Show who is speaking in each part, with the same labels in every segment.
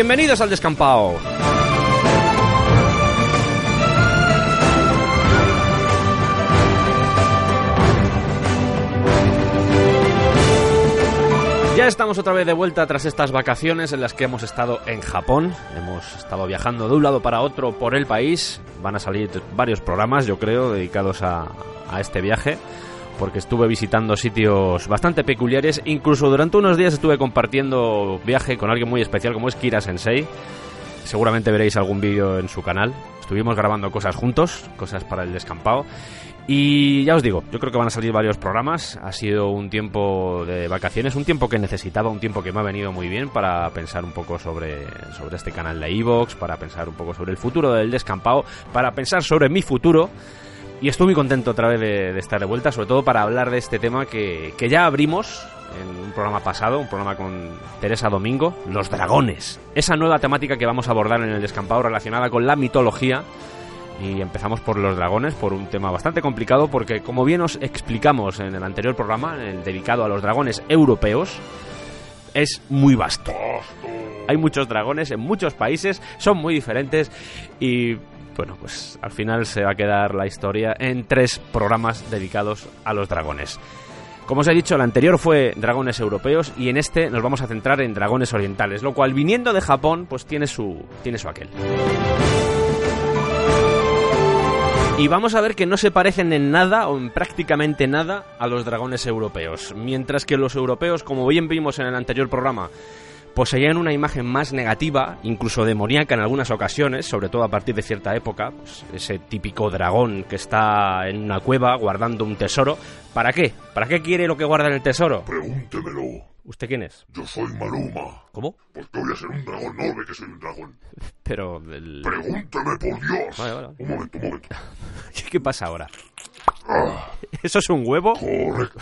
Speaker 1: Bienvenidos al descampado. Ya estamos otra vez de vuelta tras estas vacaciones en las que hemos estado en Japón. Hemos estado viajando de un lado para otro por el país. Van a salir varios programas, yo creo, dedicados a, a este viaje porque estuve visitando sitios bastante peculiares. Incluso durante unos días estuve compartiendo viaje con alguien muy especial como es Kira Sensei. Seguramente veréis algún vídeo en su canal. Estuvimos grabando cosas juntos, cosas para el descampado. Y ya os digo, yo creo que van a salir varios programas. Ha sido un tiempo de vacaciones, un tiempo que necesitaba, un tiempo que me ha venido muy bien para pensar un poco sobre, sobre este canal de Evox, para pensar un poco sobre el futuro del descampado, para pensar sobre mi futuro. Y estoy muy contento otra vez de, de, estar de vuelta, sobre todo para hablar de este tema que, que ya abrimos en un programa pasado, un programa con Teresa Domingo, los dragones. Esa nueva temática que vamos a abordar en el descampado relacionada con la mitología. Y empezamos por los dragones, por un tema bastante complicado, porque como bien os explicamos en el anterior programa, el dedicado a los dragones europeos, es muy vasto. Hay muchos dragones en muchos países, son muy diferentes y bueno, pues al final se va a quedar la historia en tres programas dedicados a los dragones. Como os he dicho, el anterior fue dragones europeos y en este nos vamos a centrar en dragones orientales, lo cual viniendo de Japón, pues tiene su tiene su aquel. Y vamos a ver que no se parecen en nada o en prácticamente nada a los dragones europeos, mientras que los europeos, como bien vimos en el anterior programa, poseían una imagen más negativa, incluso demoníaca en algunas ocasiones, sobre todo a partir de cierta época, pues ese típico dragón que está en una cueva guardando un tesoro. ¿Para qué? ¿Para qué quiere lo que guarda en el tesoro?
Speaker 2: Pregúntemelo.
Speaker 1: ¿Usted quién es?
Speaker 2: Yo soy Maluma.
Speaker 1: ¿Cómo?
Speaker 2: ¿Por qué voy a ser un dragón? No ve que soy un dragón.
Speaker 1: Pero... El...
Speaker 2: Pregúnteme, por Dios.
Speaker 1: Vale, vale.
Speaker 2: Un momento, un momento.
Speaker 1: ¿Qué pasa ahora?
Speaker 2: Ah,
Speaker 1: ¿Eso es un huevo?
Speaker 2: correcto.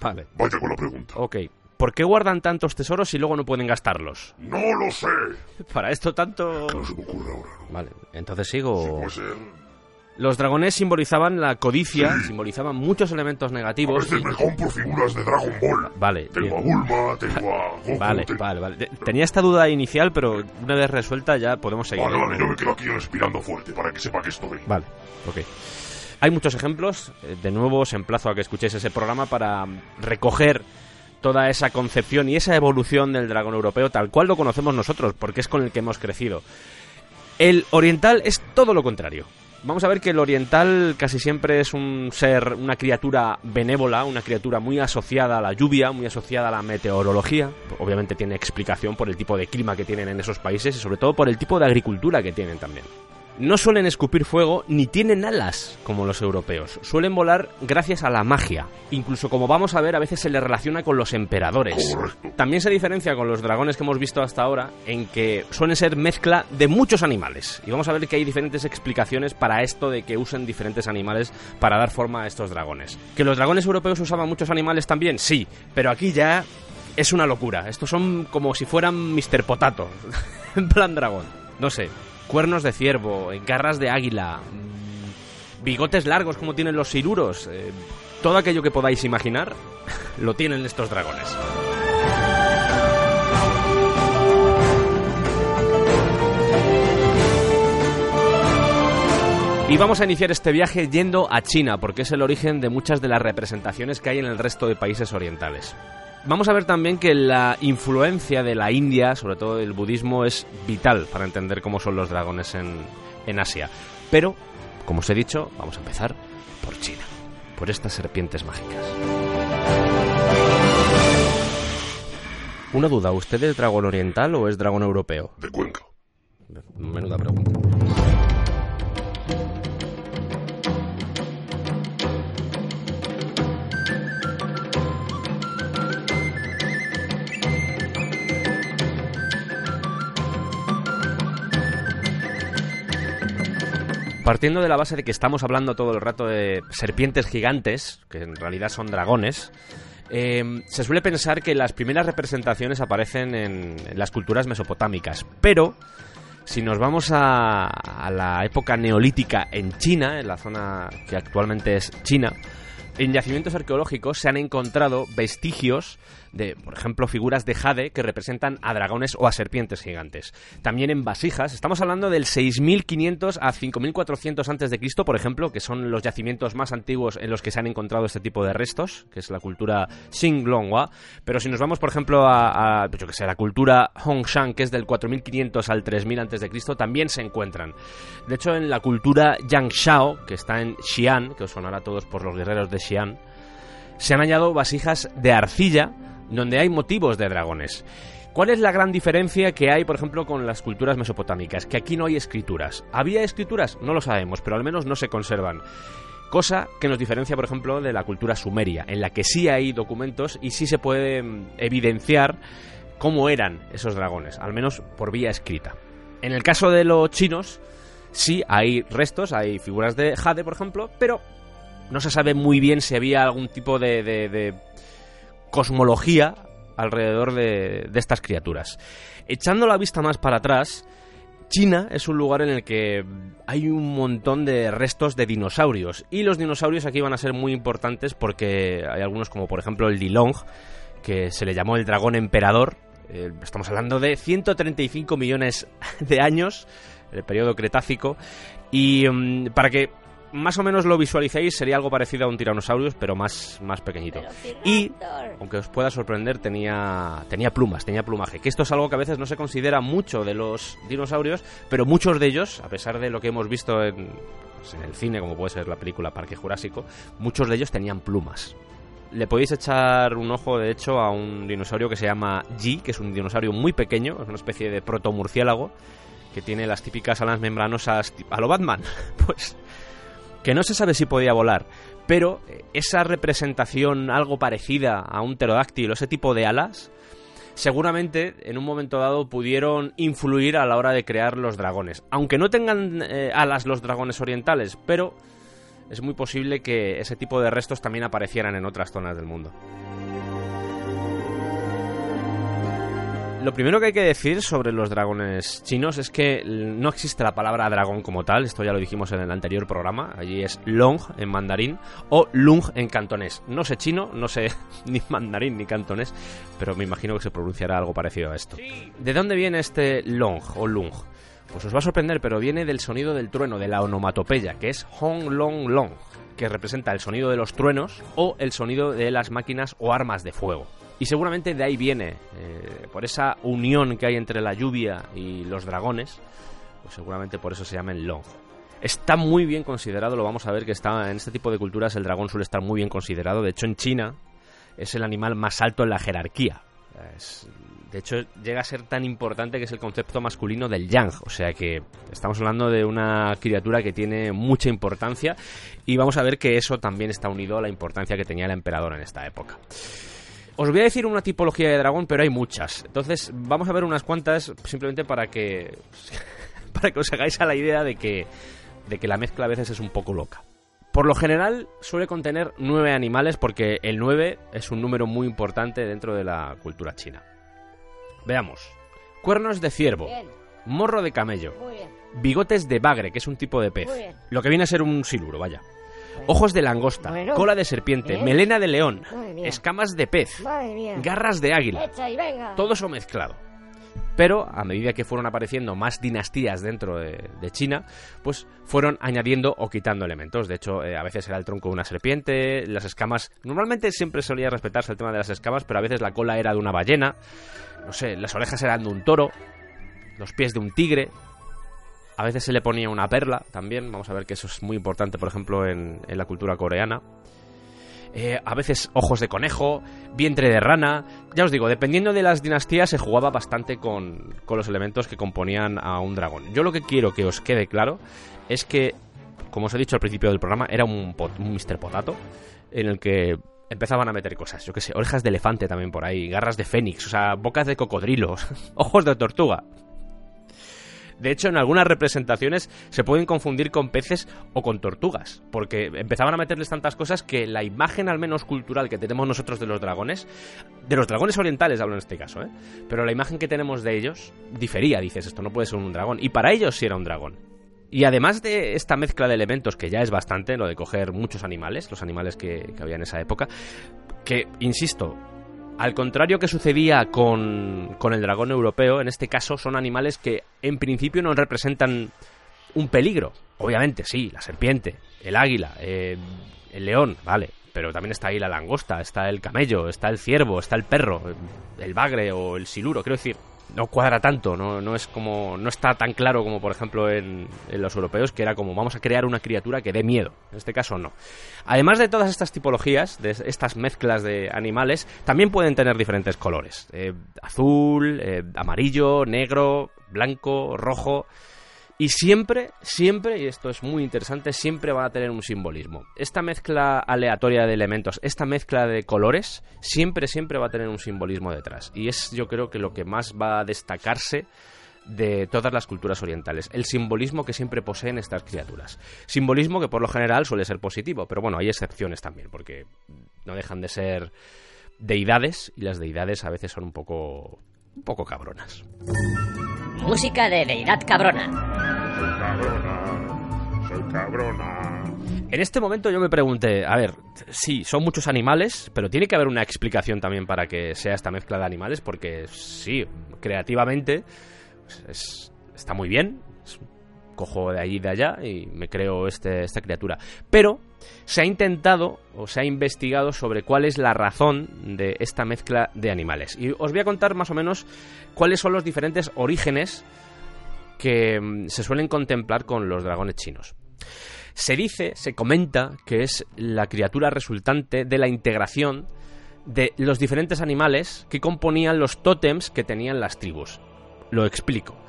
Speaker 1: Vale.
Speaker 2: Vaya con la pregunta.
Speaker 1: Ok. ¿Por qué guardan tantos tesoros y luego no pueden gastarlos?
Speaker 2: No lo sé.
Speaker 1: Para esto tanto...
Speaker 2: No se me ocurre ahora. ¿no?
Speaker 1: Vale, entonces
Speaker 2: Sí,
Speaker 1: sigo...
Speaker 2: puede ser.
Speaker 1: Los dragones simbolizaban la codicia, simbolizaban muchos elementos
Speaker 2: A
Speaker 1: negativos.
Speaker 2: veces me compro figuras de Dragon Ball.
Speaker 1: Vale,
Speaker 2: Tengo a
Speaker 1: bien.
Speaker 2: Bulma, tengo a Goku.
Speaker 1: Vale, vale, vale. Te- Tenía esta duda inicial, pero una vez resuelta ya podemos seguir.
Speaker 2: Vale, vale, yo me quedo aquí respirando fuerte para que sepa que estoy.
Speaker 1: Vale, ok. Hay muchos ejemplos. Eh, De nuevo os emplazo a que escuchéis ese programa para recoger toda esa concepción y esa evolución del dragón europeo tal cual lo conocemos nosotros, porque es con el que hemos crecido. El oriental es todo lo contrario. Vamos a ver que el oriental casi siempre es un ser, una criatura benévola, una criatura muy asociada a la lluvia, muy asociada a la meteorología. Obviamente tiene explicación por el tipo de clima que tienen en esos países y sobre todo por el tipo de agricultura que tienen también. No suelen escupir fuego ni tienen alas como los europeos. Suelen volar gracias a la magia. Incluso como vamos a ver, a veces se les relaciona con los emperadores.
Speaker 2: Correcto.
Speaker 1: También se diferencia con los dragones que hemos visto hasta ahora en que suelen ser mezcla de muchos animales. Y vamos a ver que hay diferentes explicaciones para esto de que usen diferentes animales para dar forma a estos dragones. ¿Que los dragones europeos usaban muchos animales también? Sí, pero aquí ya es una locura. Estos son como si fueran Mr. Potato. en plan dragón. No sé. Cuernos de ciervo, garras de águila, mm, bigotes largos como tienen los siruros. eh, todo aquello que podáis imaginar lo tienen estos dragones. Y vamos a iniciar este viaje yendo a China, porque es el origen de muchas de las representaciones que hay en el resto de países orientales. Vamos a ver también que la influencia de la India, sobre todo del budismo, es vital para entender cómo son los dragones en, en Asia. Pero, como os he dicho, vamos a empezar por China, por estas serpientes mágicas. Una duda, ¿usted es dragón oriental o es dragón europeo?
Speaker 2: De Cuenca.
Speaker 1: Menuda pregunta. Partiendo de la base de que estamos hablando todo el rato de serpientes gigantes, que en realidad son dragones, eh, se suele pensar que las primeras representaciones aparecen en, las culturas mesopotámicas, pero si nos vamos a, a la época neolítica en China, en la zona que actualmente es China, en yacimientos arqueológicos se han encontrado vestigios de, por ejemplo, figuras de jade que representan a dragones o a serpientes gigantes. También en vasijas, estamos hablando del 6500 a 5400 antes de Cristo, por ejemplo, que son los yacimientos más antiguos en los que se han encontrado este tipo de restos, que es la cultura Xinglonghua. Pero si nos vamos, por ejemplo, a, yo que sé, la cultura Hongshan, que es del 4500 al 3000 antes de Cristo, también se encuentran. De hecho, en la cultura Yangshao, que está en Xi'an, que os sonará a todos por los guerreros de Xi'an, se han hallado vasijas de arcilla donde hay motivos de dragones. ¿Cuál es la gran diferencia que hay, por ejemplo, con las culturas mesopotámicas? Que aquí no hay escrituras. ¿Había escrituras? No lo sabemos, pero al menos no se conservan. Cosa que nos diferencia, por ejemplo, de la cultura sumeria, en la que sí hay documentos y sí se puede mm, evidenciar cómo eran esos dragones, al menos por vía escrita. En el caso de los chinos, sí hay restos, hay figuras de jade, por ejemplo, pero no se sabe muy bien si había algún tipo de, de, de cosmología alrededor de, de, estas criaturas. Echando la vista más para atrás, China es un lugar en el que hay un montón de restos de dinosaurios. Y los dinosaurios aquí van a ser muy importantes porque hay algunos como por ejemplo el Dilong, que se le llamó el dragón emperador. Eh, estamos hablando de 135 millones de años, el periodo Cretácico. Y um, para que más o menos lo visualicéis, sería algo parecido a un Tyrannosaurus, pero más, más pequeñito. Y, aunque os pueda sorprender, tenía, tenía plumas, tenía plumaje. Que esto es algo que a veces no se considera mucho de los dinosaurios, pero muchos de ellos, a pesar de lo que hemos visto en, pues, en el cine, como puede ser la película Parque Jurásico, muchos de ellos tenían plumas. Le podéis echar un ojo, de hecho, a un dinosaurio que se llama G, que es un dinosaurio muy pequeño, es una especie de protomurciélago, que tiene las típicas alas membranosas a lo Batman. Pues que no se sabe si podía volar, pero esa representación algo parecida a un pterodáctilo, ese tipo de alas, seguramente en un momento dado pudieron influir a la hora de crear los dragones. Aunque no tengan eh, alas los dragones orientales, pero es muy posible que ese tipo de restos también aparecieran en otras zonas del mundo. Lo primero que hay que decir sobre los dragones chinos es que no existe la palabra dragón como tal, esto ya lo dijimos en el anterior programa, allí es long en mandarín o lung en cantonés. No sé chino, no sé ni mandarín ni cantonés, pero me imagino que se pronunciará algo parecido a esto. ¿De dónde viene este long o lung? Pues os va a sorprender, pero viene del sonido del trueno, de la onomatopeya, que es hong long long, que representa el sonido de los truenos o el sonido de las máquinas o armas de fuego. Y seguramente de ahí viene, eh, por esa unión que hay entre la lluvia y los dragones, pues seguramente por eso se llama el Long. Está muy bien considerado, lo vamos a ver que está en este tipo de culturas el dragón suele estar muy bien considerado. De hecho, en China es el animal más alto en la jerarquía. De hecho, llega a ser tan importante que es el concepto masculino del yang. O sea que estamos hablando de una criatura que tiene mucha importancia y vamos a ver que eso también está unido a la importancia que tenía el emperador en esta época. Os voy a decir una tipología de dragón, pero hay muchas. Entonces, vamos a ver unas cuantas simplemente para que para que os hagáis a la idea de que de que la mezcla a veces es un poco loca. Por lo general suele contener nueve animales porque el nueve es un número muy importante dentro de la cultura china. Veamos. Cuernos de ciervo, morro de camello, bigotes de bagre, que es un tipo de pez, lo que viene a ser un siluro, vaya ojos de langosta, bueno, cola de serpiente, ¿eh? melena de león, escamas de pez, garras de águila, todo eso mezclado. Pero a medida que fueron apareciendo más dinastías dentro de, de China, pues fueron añadiendo o quitando elementos. De hecho, eh, a veces era el tronco de una serpiente, las escamas. Normalmente siempre solía respetarse el tema de las escamas, pero a veces la cola era de una ballena, no sé, las orejas eran de un toro, los pies de un tigre, a veces se le ponía una perla también. Vamos a ver que eso es muy importante, por ejemplo, en, la cultura coreana. Eh, a veces ojos de conejo, vientre de rana. Ya os digo, dependiendo de las dinastías se jugaba bastante con, los elementos que componían a un dragón. Yo lo que quiero que os quede claro es que, como os he dicho al principio del programa, era un, pot, un Mr. Potato en el que empezaban a meter cosas. Yo que sé, orejas de elefante también por ahí, garras de fénix, o sea, bocas de cocodrilos, ojos de tortuga. De hecho, en algunas representaciones se pueden confundir con peces o con tortugas, porque empezaban a meterles tantas cosas que la imagen, al menos cultural, que tenemos nosotros de los dragones, de los dragones orientales hablo en este caso, ¿eh? pero la imagen que tenemos de ellos difería, dices, esto no puede ser un dragón, y para ellos sí era un dragón. Y además de esta mezcla de elementos, que ya es bastante, lo de coger muchos animales, los animales que, que había en esa época, que, insisto, al contrario que sucedía con, con, el dragón europeo, en este caso son animales que en principio no representan un peligro. Obviamente, sí, la serpiente, el águila, eh, el león, vale. Pero también está ahí la langosta, está el camello, está el ciervo, está el perro, el bagre o el siluro. Quiero decir, no cuadra tanto, no, no es como no está tan claro como por ejemplo en, los europeos que era como vamos a crear una criatura que dé miedo. En este caso no. Además de todas estas tipologías, de estas mezclas de animales, también pueden tener diferentes colores: eh, azul, eh, amarillo, negro, blanco, rojo. Y siempre, siempre, y esto es muy interesante, siempre van a tener un simbolismo. Esta mezcla aleatoria de elementos, esta mezcla de colores, siempre, siempre va a tener un simbolismo detrás. Y es yo creo que lo que más va a destacarse de todas las culturas orientales, el simbolismo que siempre poseen estas criaturas. Simbolismo que por lo general suele ser positivo, pero bueno, hay excepciones también, porque no dejan de ser deidades y las deidades a veces son un poco un poco cabronas.
Speaker 3: Música de deidad cabrona.
Speaker 2: Soy cabrona, soy cabrona.
Speaker 1: En este momento yo me pregunté, a ver, sí, son muchos animales, pero tiene que haber una explicación también para que sea esta mezcla de animales, porque sí, creativamente pues, es, está muy bien, cojo de allí y de allá y me creo este, esta criatura. Pero se ha intentado o se ha investigado sobre cuál es la razón de esta mezcla de animales. Y os voy a contar más o menos cuáles son los diferentes orígenes que mm, se suelen contemplar con los dragones chinos. Se dice, se comenta que es la criatura resultante de la integración de los diferentes animales que componían los tótems que tenían las tribus. Lo explico.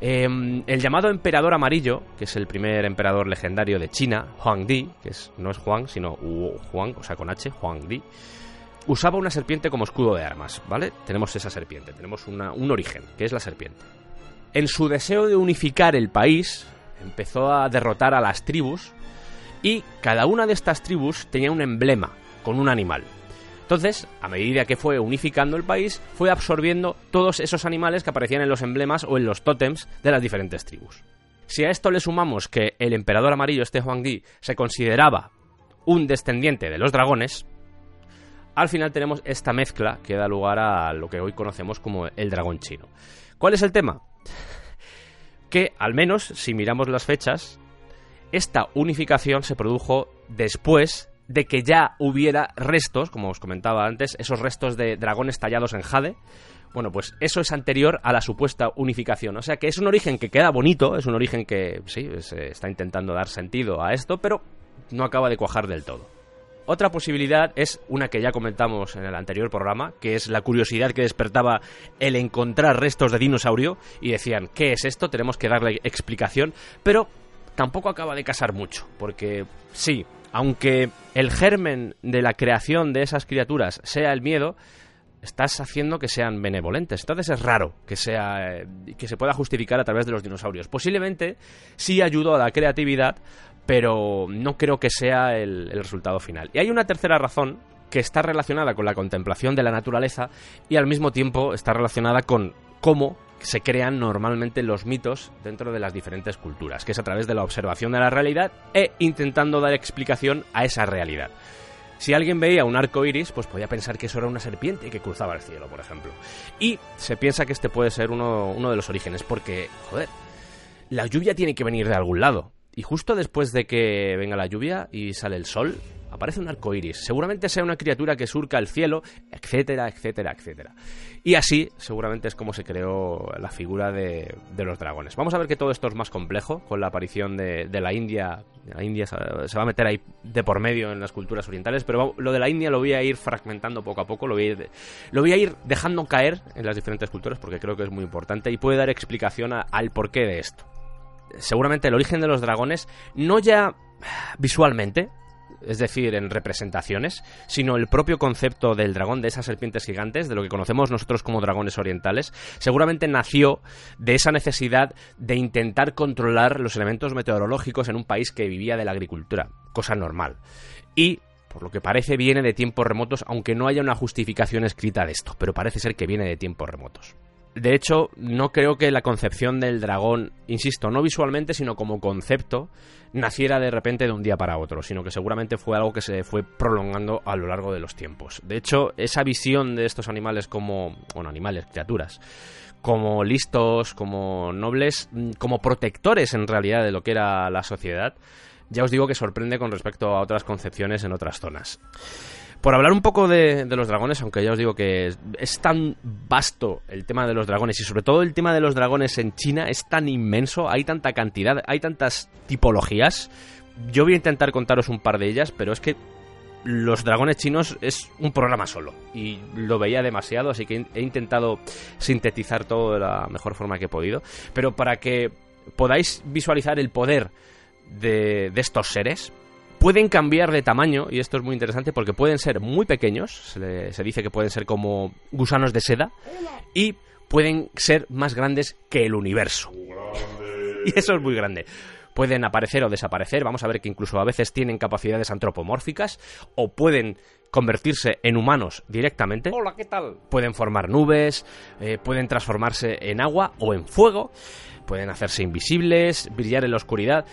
Speaker 1: Eh, el llamado emperador amarillo, que es el primer emperador legendario de China, Huang Di, que es, no es Juan, sino Huang, o sea, con H, Huang Di, usaba una serpiente como escudo de armas, ¿vale? Tenemos esa serpiente, tenemos un origen, que es la serpiente. En su deseo de unificar el país, empezó a derrotar a las tribus y cada una de estas tribus tenía un emblema con un animal. Entonces, a medida que fue unificando el país, fue absorbiendo todos esos animales que aparecían en los emblemas o en los tótems de las diferentes tribus. Si a esto le sumamos que el emperador amarillo, este Huang Di, se consideraba un descendiente de los dragones, al final tenemos esta mezcla que da lugar a lo que hoy conocemos como el dragón chino. ¿Cuál es el tema? Que, al menos, si miramos las fechas, esta unificación se produjo después de que ya hubiera restos, como os comentaba antes, esos restos de dragones tallados en jade. Bueno, pues eso es anterior a la supuesta unificación. O sea que es un origen que queda bonito, es un origen que sí, se está intentando dar sentido a esto, pero no acaba de cuajar del todo. Otra posibilidad es una que ya comentamos en el anterior programa, que es la curiosidad que despertaba el encontrar restos de dinosaurio y decían, ¿qué es esto? Tenemos que darle explicación, pero tampoco acaba de casar mucho, porque sí, aunque el germen de la creación de esas criaturas sea el miedo, estás haciendo que sean benevolentes. Entonces es raro que sea eh, que se pueda justificar a través de los dinosaurios. Posiblemente sí ayudó a la creatividad, pero no creo que sea el, el resultado final. Y hay una tercera razón que está relacionada con la contemplación de la naturaleza y al mismo tiempo está relacionada con cómo se crean normalmente los mitos dentro de las diferentes culturas, que es a través de la observación de la realidad e intentando dar explicación a esa realidad. Si alguien veía un arco iris, pues podía pensar que eso era una serpiente que cruzaba el cielo, por ejemplo. Y se piensa que este puede ser uno, de los orígenes, porque, joder, la lluvia tiene que venir de algún lado. Y justo después de que venga la lluvia y sale el sol, aparece un arco iris. Seguramente sea una criatura que surca el cielo, etcétera, etcétera, etcétera. Y así, seguramente es como se creó la figura de, los dragones. Vamos a ver que todo esto es más complejo con la aparición de, la India. La India se, va a meter ahí de por medio en las culturas orientales, pero lo de la India lo voy a ir fragmentando poco a poco, lo voy a ir, lo voy a ir dejando caer en las diferentes culturas porque creo que es muy importante y puede dar explicación al porqué de esto seguramente el origen de los dragones, no ya visualmente, es decir, en representaciones, sino el propio concepto del dragón, de esas serpientes gigantes, de lo que conocemos nosotros como dragones orientales, seguramente nació de esa necesidad de intentar controlar los elementos meteorológicos en un país que vivía de la agricultura, cosa normal. Y por lo que parece viene de tiempos remotos, aunque no haya una justificación escrita de esto, pero parece ser que viene de tiempos remotos. De hecho, no creo que la concepción del dragón, insisto, no visualmente, sino como concepto, naciera de repente de un día para otro, sino que seguramente fue algo que se fue prolongando a lo largo de los tiempos. De hecho, esa visión de estos animales como, bueno, animales, criaturas, como listos, como nobles, mm, como protectores en realidad de lo que era la sociedad, ya os digo que sorprende con respecto a otras concepciones en otras zonas. Por hablar un poco de, los dragones, aunque ya os digo que es, tan vasto el tema de los dragones y sobre todo el tema de los dragones en China es tan inmenso, hay tanta cantidad, hay tantas tipologías. Yo voy a intentar contaros un par de ellas, pero es que los dragones chinos es un programa solo y lo veía demasiado, así que he intentado sintetizar todo de la mejor forma que he podido. Pero para que podáis visualizar el poder de, de estos seres, pueden cambiar de tamaño, y esto es muy interesante porque pueden ser muy pequeños, se, dice que pueden ser como gusanos de seda, y pueden ser más grandes que el universo. y eso es muy grande. Pueden aparecer o desaparecer, vamos a ver que incluso a veces tienen capacidades antropomórficas, o pueden convertirse en humanos directamente.
Speaker 4: Hola, ¿qué tal?
Speaker 1: Pueden formar nubes, eh, pueden transformarse en agua o en fuego, pueden hacerse invisibles, brillar en la oscuridad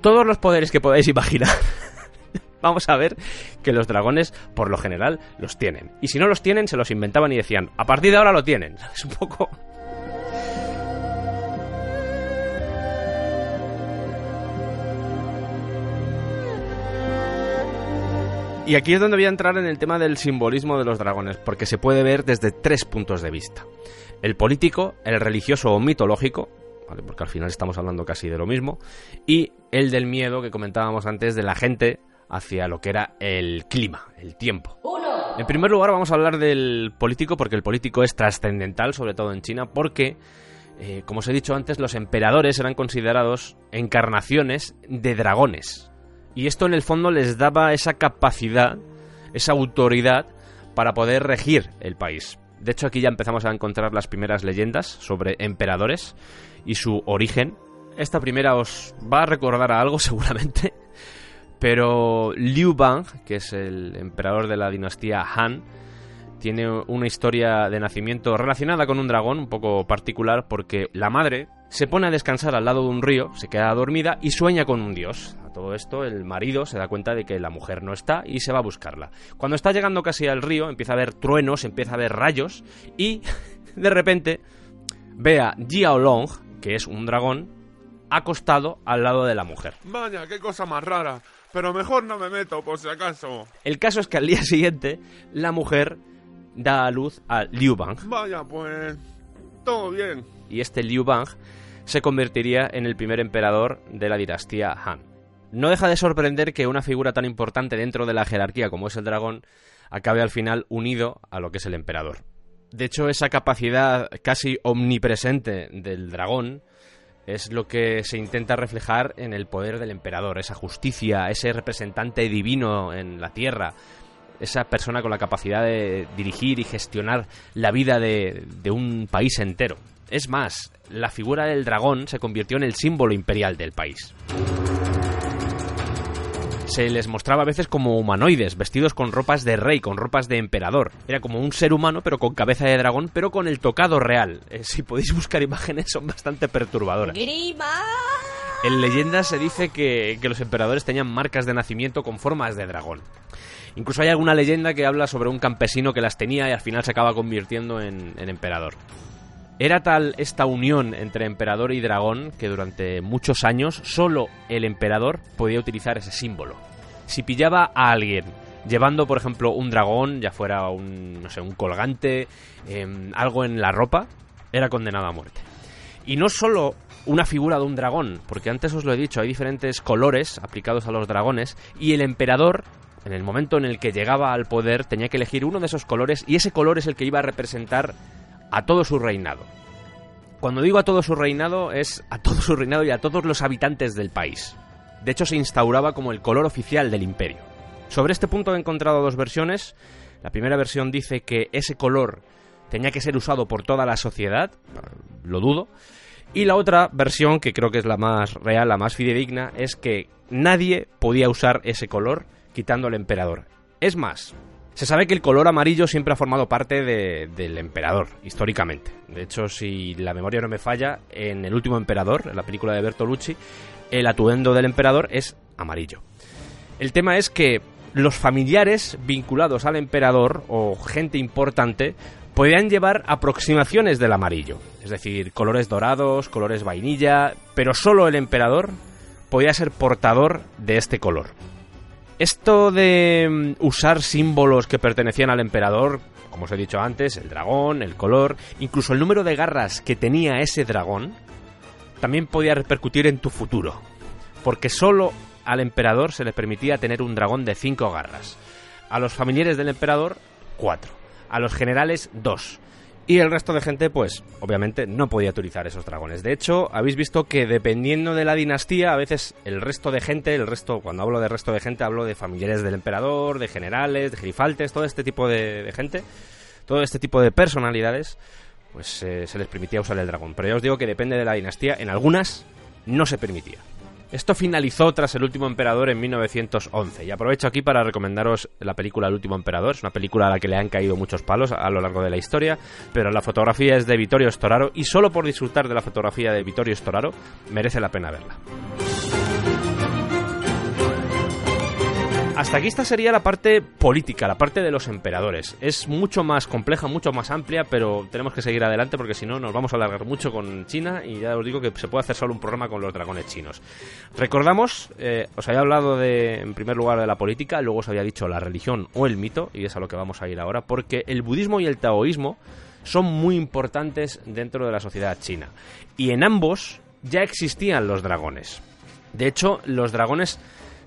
Speaker 1: todos los poderes que podáis imaginar. Vamos a ver que los dragones, por lo general, los tienen. Y si no los tienen, se los inventaban y decían, a partir de ahora lo tienen. Es un poco... Y aquí es donde voy a entrar en el tema del simbolismo de los dragones, porque se puede ver desde tres puntos de vista. El político, el religioso o mitológico, porque al final estamos hablando casi de lo mismo, y el del miedo que comentábamos antes de la gente hacia lo que era el clima, el tiempo. En primer lugar vamos a hablar del político porque el político es trascendental, sobre todo en China, porque, eh, como os he dicho antes, los emperadores eran considerados encarnaciones de dragones. Y esto en el fondo les daba esa capacidad, esa autoridad para poder regir el país. De hecho, aquí ya empezamos a encontrar las primeras leyendas sobre emperadores y su origen. Esta primera os va a recordar a algo seguramente, pero Liu Bang, que es el emperador de la dinastía Han, tiene una historia de nacimiento relacionada con un dragón un poco particular porque la madre se pone a descansar al lado de un río, se queda dormida y sueña con un dios. A todo esto el marido se da cuenta de que la mujer no está y se va a buscarla. Cuando está llegando casi al río empieza a ver truenos, empieza a ver rayos y de repente ve a Jiao Long, que es un dragón, acostado al lado de la mujer.
Speaker 2: Vaya, qué cosa más rara. Pero mejor no me meto, por si acaso.
Speaker 1: El caso es que al día siguiente, la mujer da a luz a Liu Bang.
Speaker 2: Vaya, pues. Todo bien.
Speaker 1: Y este Liu Bang se convertiría en el primer emperador de la dinastía Han. No deja de sorprender que una figura tan importante dentro de la jerarquía como es el dragón acabe al final unido a lo que es el emperador. De hecho, esa capacidad casi omnipresente del dragón es lo que se intenta reflejar en el poder del emperador, esa justicia, ese representante divino en la tierra, esa persona con la capacidad de dirigir y gestionar la vida de, un país entero. Es más, la figura del dragón se convirtió en el símbolo imperial del país se les mostraba a veces como humanoides, vestidos con ropas de rey, con ropas de emperador. Era como un ser humano, pero con cabeza de dragón, pero con el tocado real. Eh, si podéis buscar imágenes, son bastante perturbadoras. En leyendas se dice que, los emperadores tenían marcas de nacimiento con formas de dragón. Incluso hay alguna leyenda que habla sobre un campesino que las tenía y al final se acaba convirtiendo en emperador. Era tal esta unión entre emperador y dragón que durante muchos años solo el emperador podía utilizar ese símbolo. Si pillaba a alguien llevando, por ejemplo, un dragón, ya fuera un, no sé, un colgante, em, algo en la ropa, era condenado a muerte. Y no solo una figura de un dragón, porque antes os lo he dicho, hay diferentes colores aplicados a los dragones, y el emperador, en el momento en el que llegaba al poder, tenía que elegir uno de esos colores, y ese color es el que iba a representar a todo su reinado. Cuando digo a todo su reinado es a todo su reinado y a todos los habitantes del país. De hecho, se instauraba como el color oficial del imperio. Sobre este punto he encontrado dos versiones. La primera versión dice que ese color tenía que ser usado por toda la sociedad, lo dudo. Y la otra versión, que creo que es la más real, la más fidedigna, es que nadie podía usar ese color quitando al emperador. Es más, se sabe que el color amarillo siempre ha formado parte del emperador, históricamente. De hecho, si la memoria no me falla, en El último emperador, en la película de Bertolucci, el atuendo del emperador es amarillo. El tema es que los familiares vinculados al emperador o gente importante podían llevar aproximaciones del amarillo, es decir, colores dorados, colores vainilla, pero solo el emperador podía ser portador de este color. Esto de mm, usar símbolos que pertenecían al emperador, como os he dicho antes, el dragón, el color, incluso el número de garras que tenía ese dragón, también podía repercutir en tu futuro, porque solo al emperador se le permitía tener un dragón de 5 garras, a los familiares del emperador 4 a los generales dos. Y el resto de gente, pues, obviamente no podía utilizar esos dragones. De hecho, habéis visto que dependiendo de la dinastía, a veces el resto de gente, el resto, cuando hablo de resto de gente, hablo de familiares del emperador, de generales, de gerifaltes, todo este tipo de, gente, todo este tipo de personalidades, pues eh, se les permitía usar el dragón. Pero ya os digo que depende de la dinastía, en algunas no se permitía. Esto finalizó tras El último emperador en 1911 y aprovecho aquí para recomendaros la película El último emperador. Es una película a la que le han caído muchos palos a lo largo de la historia, pero la fotografía es de Vittorio Storaro y solo por disfrutar de la fotografía de Vittorio Storaro merece la pena verla. Hasta aquí esta sería la parte política, la parte de los emperadores. Es mucho más compleja, mucho más amplia, pero tenemos que seguir adelante porque si no nos vamos a alargar mucho con China y ya os digo que se puede hacer solo un programa con los dragones chinos. Recordamos, eh, os había hablado de, en primer lugar de la política, luego os había dicho la religión o el mito, y es a lo que vamos a ir ahora, porque el budismo y el taoísmo son muy importantes dentro de la sociedad china. Y en ambos ya existían los dragones. De hecho, los dragones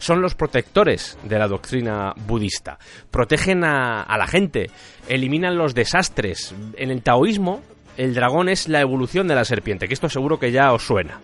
Speaker 1: son los protectores de la doctrina budista. Protegen a, la gente, eliminan los desastres. En el taoísmo, el dragón es la evolución de la serpiente, que esto seguro que ya os suena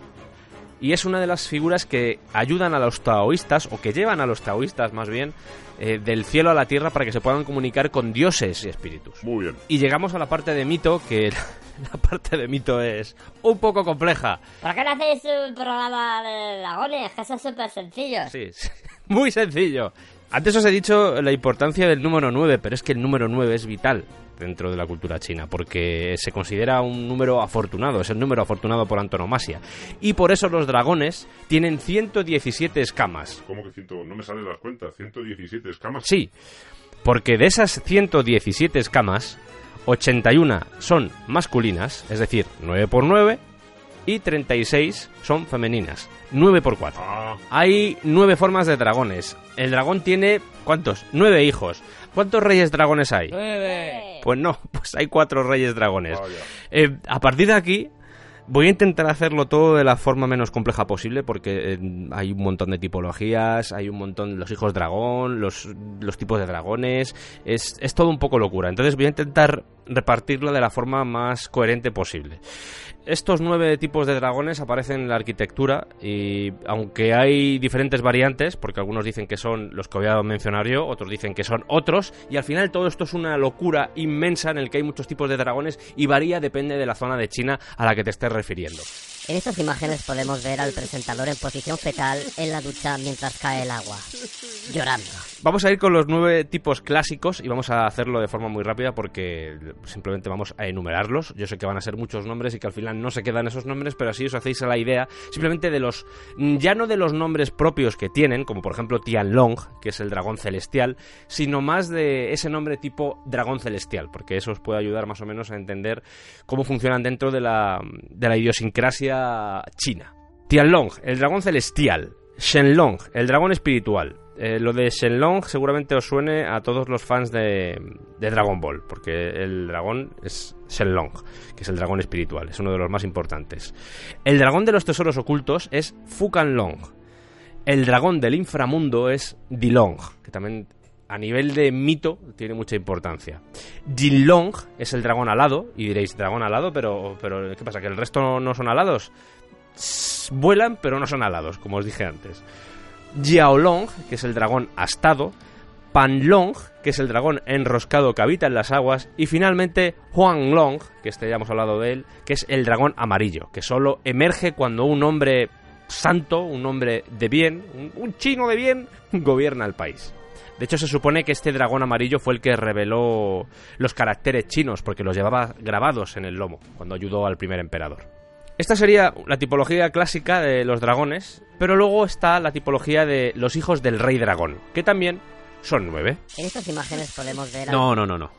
Speaker 1: y es una de las figuras que ayudan a los taoístas, o que llevan a los taoístas más bien, eh, del cielo a la tierra para que se puedan comunicar con dioses y espíritus.
Speaker 2: Muy bien.
Speaker 1: Y llegamos a la parte de mito, que la, parte de mito es un poco compleja.
Speaker 3: ¿Por qué no hacéis un programa de dragones? Que eso es súper sencillo.
Speaker 1: Sí, muy sencillo. Antes os he dicho la importancia del número 9, pero es que el número 9 es vital dentro de la cultura china, porque se considera un número afortunado, es el número afortunado por antonomasia. Y por eso los dragones tienen 117 escamas.
Speaker 2: ¿Cómo que 100? No me salen las cuentas, 117 escamas.
Speaker 1: Sí, porque de esas 117 escamas, 81 son masculinas, es decir, 9 por 9, y 36 son femeninas. 9 por 4.
Speaker 2: Ah.
Speaker 1: Hay 9 formas de dragones. El dragón tiene, ¿cuántos? 9 hijos. ¿Cuántos reyes dragones hay?
Speaker 3: ¡Nueve!
Speaker 1: Pues no, pues hay cuatro reyes dragones. Eh, a partir de aquí, voy a intentar hacerlo todo de la forma menos compleja posible porque eh, hay un montón de tipologías, hay un montón, los hijos dragón, los, los tipos de dragones, es, es todo un poco locura. Entonces voy a intentar repartirlo de la forma más coherente posible. Estos nueve tipos de dragones aparecen en la arquitectura y aunque hay diferentes variantes, porque algunos dicen que son los que voy a mencionar yo, otros dicen que son otros, y al final todo esto es una locura inmensa en el que hay muchos tipos de dragones y varía depende de la zona de China a la que te estés refiriendo.
Speaker 3: En estas imágenes podemos ver al presentador en posición fetal en la ducha mientras cae el agua, llorando.
Speaker 1: Vamos a ir con los nueve tipos clásicos y vamos a hacerlo de forma muy rápida porque simplemente vamos a enumerarlos. Yo sé que van a ser muchos nombres y que al final no se quedan esos nombres, pero así os hacéis a la idea simplemente de los, ya no de los nombres propios que tienen, como por ejemplo Tianlong, que es el dragón celestial, sino más de ese nombre tipo dragón celestial, porque eso os puede ayudar más o menos a entender cómo funcionan dentro de la, de la idiosincrasia china. Tianlong, el dragón celestial. Shenlong, el dragón espiritual. Eh, lo de Shenlong seguramente os suene a todos los fans de, Dragon Ball, porque el dragón es Shenlong, que es el dragón espiritual, es uno de los más importantes. El dragón de los tesoros ocultos es Fukanlong. El dragón del inframundo es Dilong, que también a nivel de mito tiene mucha importancia. Jinlong es el dragón alado, y diréis, dragón alado, pero, pero ¿qué pasa? ¿Que el resto no, son alados? vuelan, pero no son alados, como os dije antes. Jiaolong, que es el dragón astado, Panlong, que es el dragón enroscado que habita en las aguas, y finalmente Huanglong, que este ya hemos hablado de él, que es el dragón amarillo, que solo emerge cuando un hombre santo, un hombre de bien, un chino de bien, gobierna el país. De hecho, se supone que este dragón amarillo fue el que reveló los caracteres chinos, porque los llevaba grabados en el lomo, cuando ayudó al primer emperador. Esta sería la tipología clásica de los dragones, pero luego está la tipología de los hijos del rey dragón, que también son nueve.
Speaker 3: En estas imágenes podemos ver...
Speaker 1: No, no, no, no.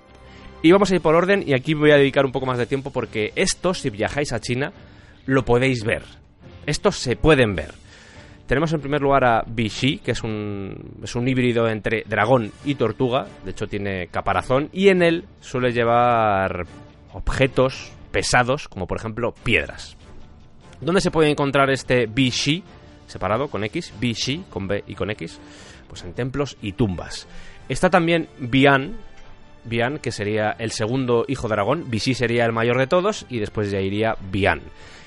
Speaker 1: Y vamos a ir por orden y aquí voy a dedicar un poco más de tiempo porque estos, si viajáis a China, lo podéis ver. Estos se pueden ver. Tenemos en primer lugar a Bishi, que es un, es un híbrido entre dragón y tortuga. De hecho, tiene caparazón y en él suele llevar objetos pesados, como por ejemplo piedras. ¿Dónde se puede encontrar este Bishi? Separado con X, Bishi con B y con X. Pues en templos y tumbas. Está también Bian, Bian, que sería el segundo hijo dragón. Bishi sería el mayor de todos y después ya iría Bian,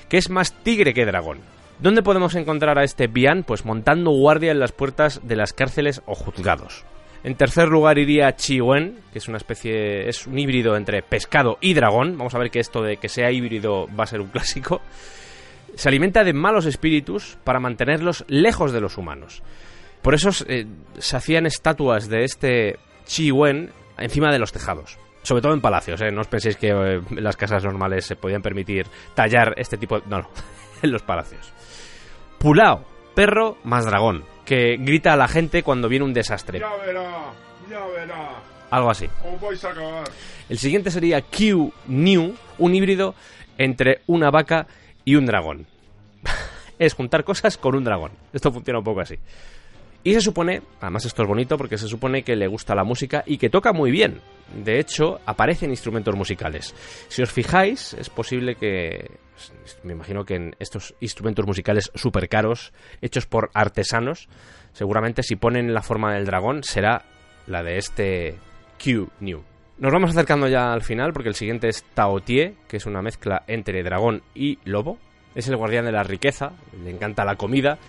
Speaker 1: que es más tigre que dragón. ¿Dónde podemos encontrar a este Bian? Pues montando guardia en las puertas de las cárceles o juzgados. En tercer lugar iría Chiwen, que es una especie, es un híbrido entre pescado y dragón. Vamos a ver que esto de que sea híbrido va a ser un clásico. Se alimenta de malos espíritus para mantenerlos lejos de los humanos. Por eso eh, se hacían estatuas de este Chiwen encima de los tejados. Sobre todo en palacios, ¿eh? No os penséis que eh, las casas normales se podían permitir tallar este tipo de... No, no, en los palacios. Pulao, perro más dragón, que grita a la gente cuando viene un desastre.
Speaker 2: Ya verá, ya verá.
Speaker 1: Algo así.
Speaker 2: Os vais a acabar.
Speaker 1: El siguiente sería Q New, un híbrido entre una vaca y un dragón. es juntar cosas con un dragón. Esto funciona un poco así. Y se supone, además esto es bonito porque se supone que le gusta la música y que toca muy bien. De hecho, aparecen instrumentos musicales. Si os fijáis, es posible que... Me imagino que en estos instrumentos musicales súper caros, hechos por artesanos, seguramente si ponen la forma del dragón será la de este Q New. Nos vamos acercando ya al final porque el siguiente es Taotie, que es una mezcla entre dragón y lobo. Es el guardián de la riqueza, le encanta la comida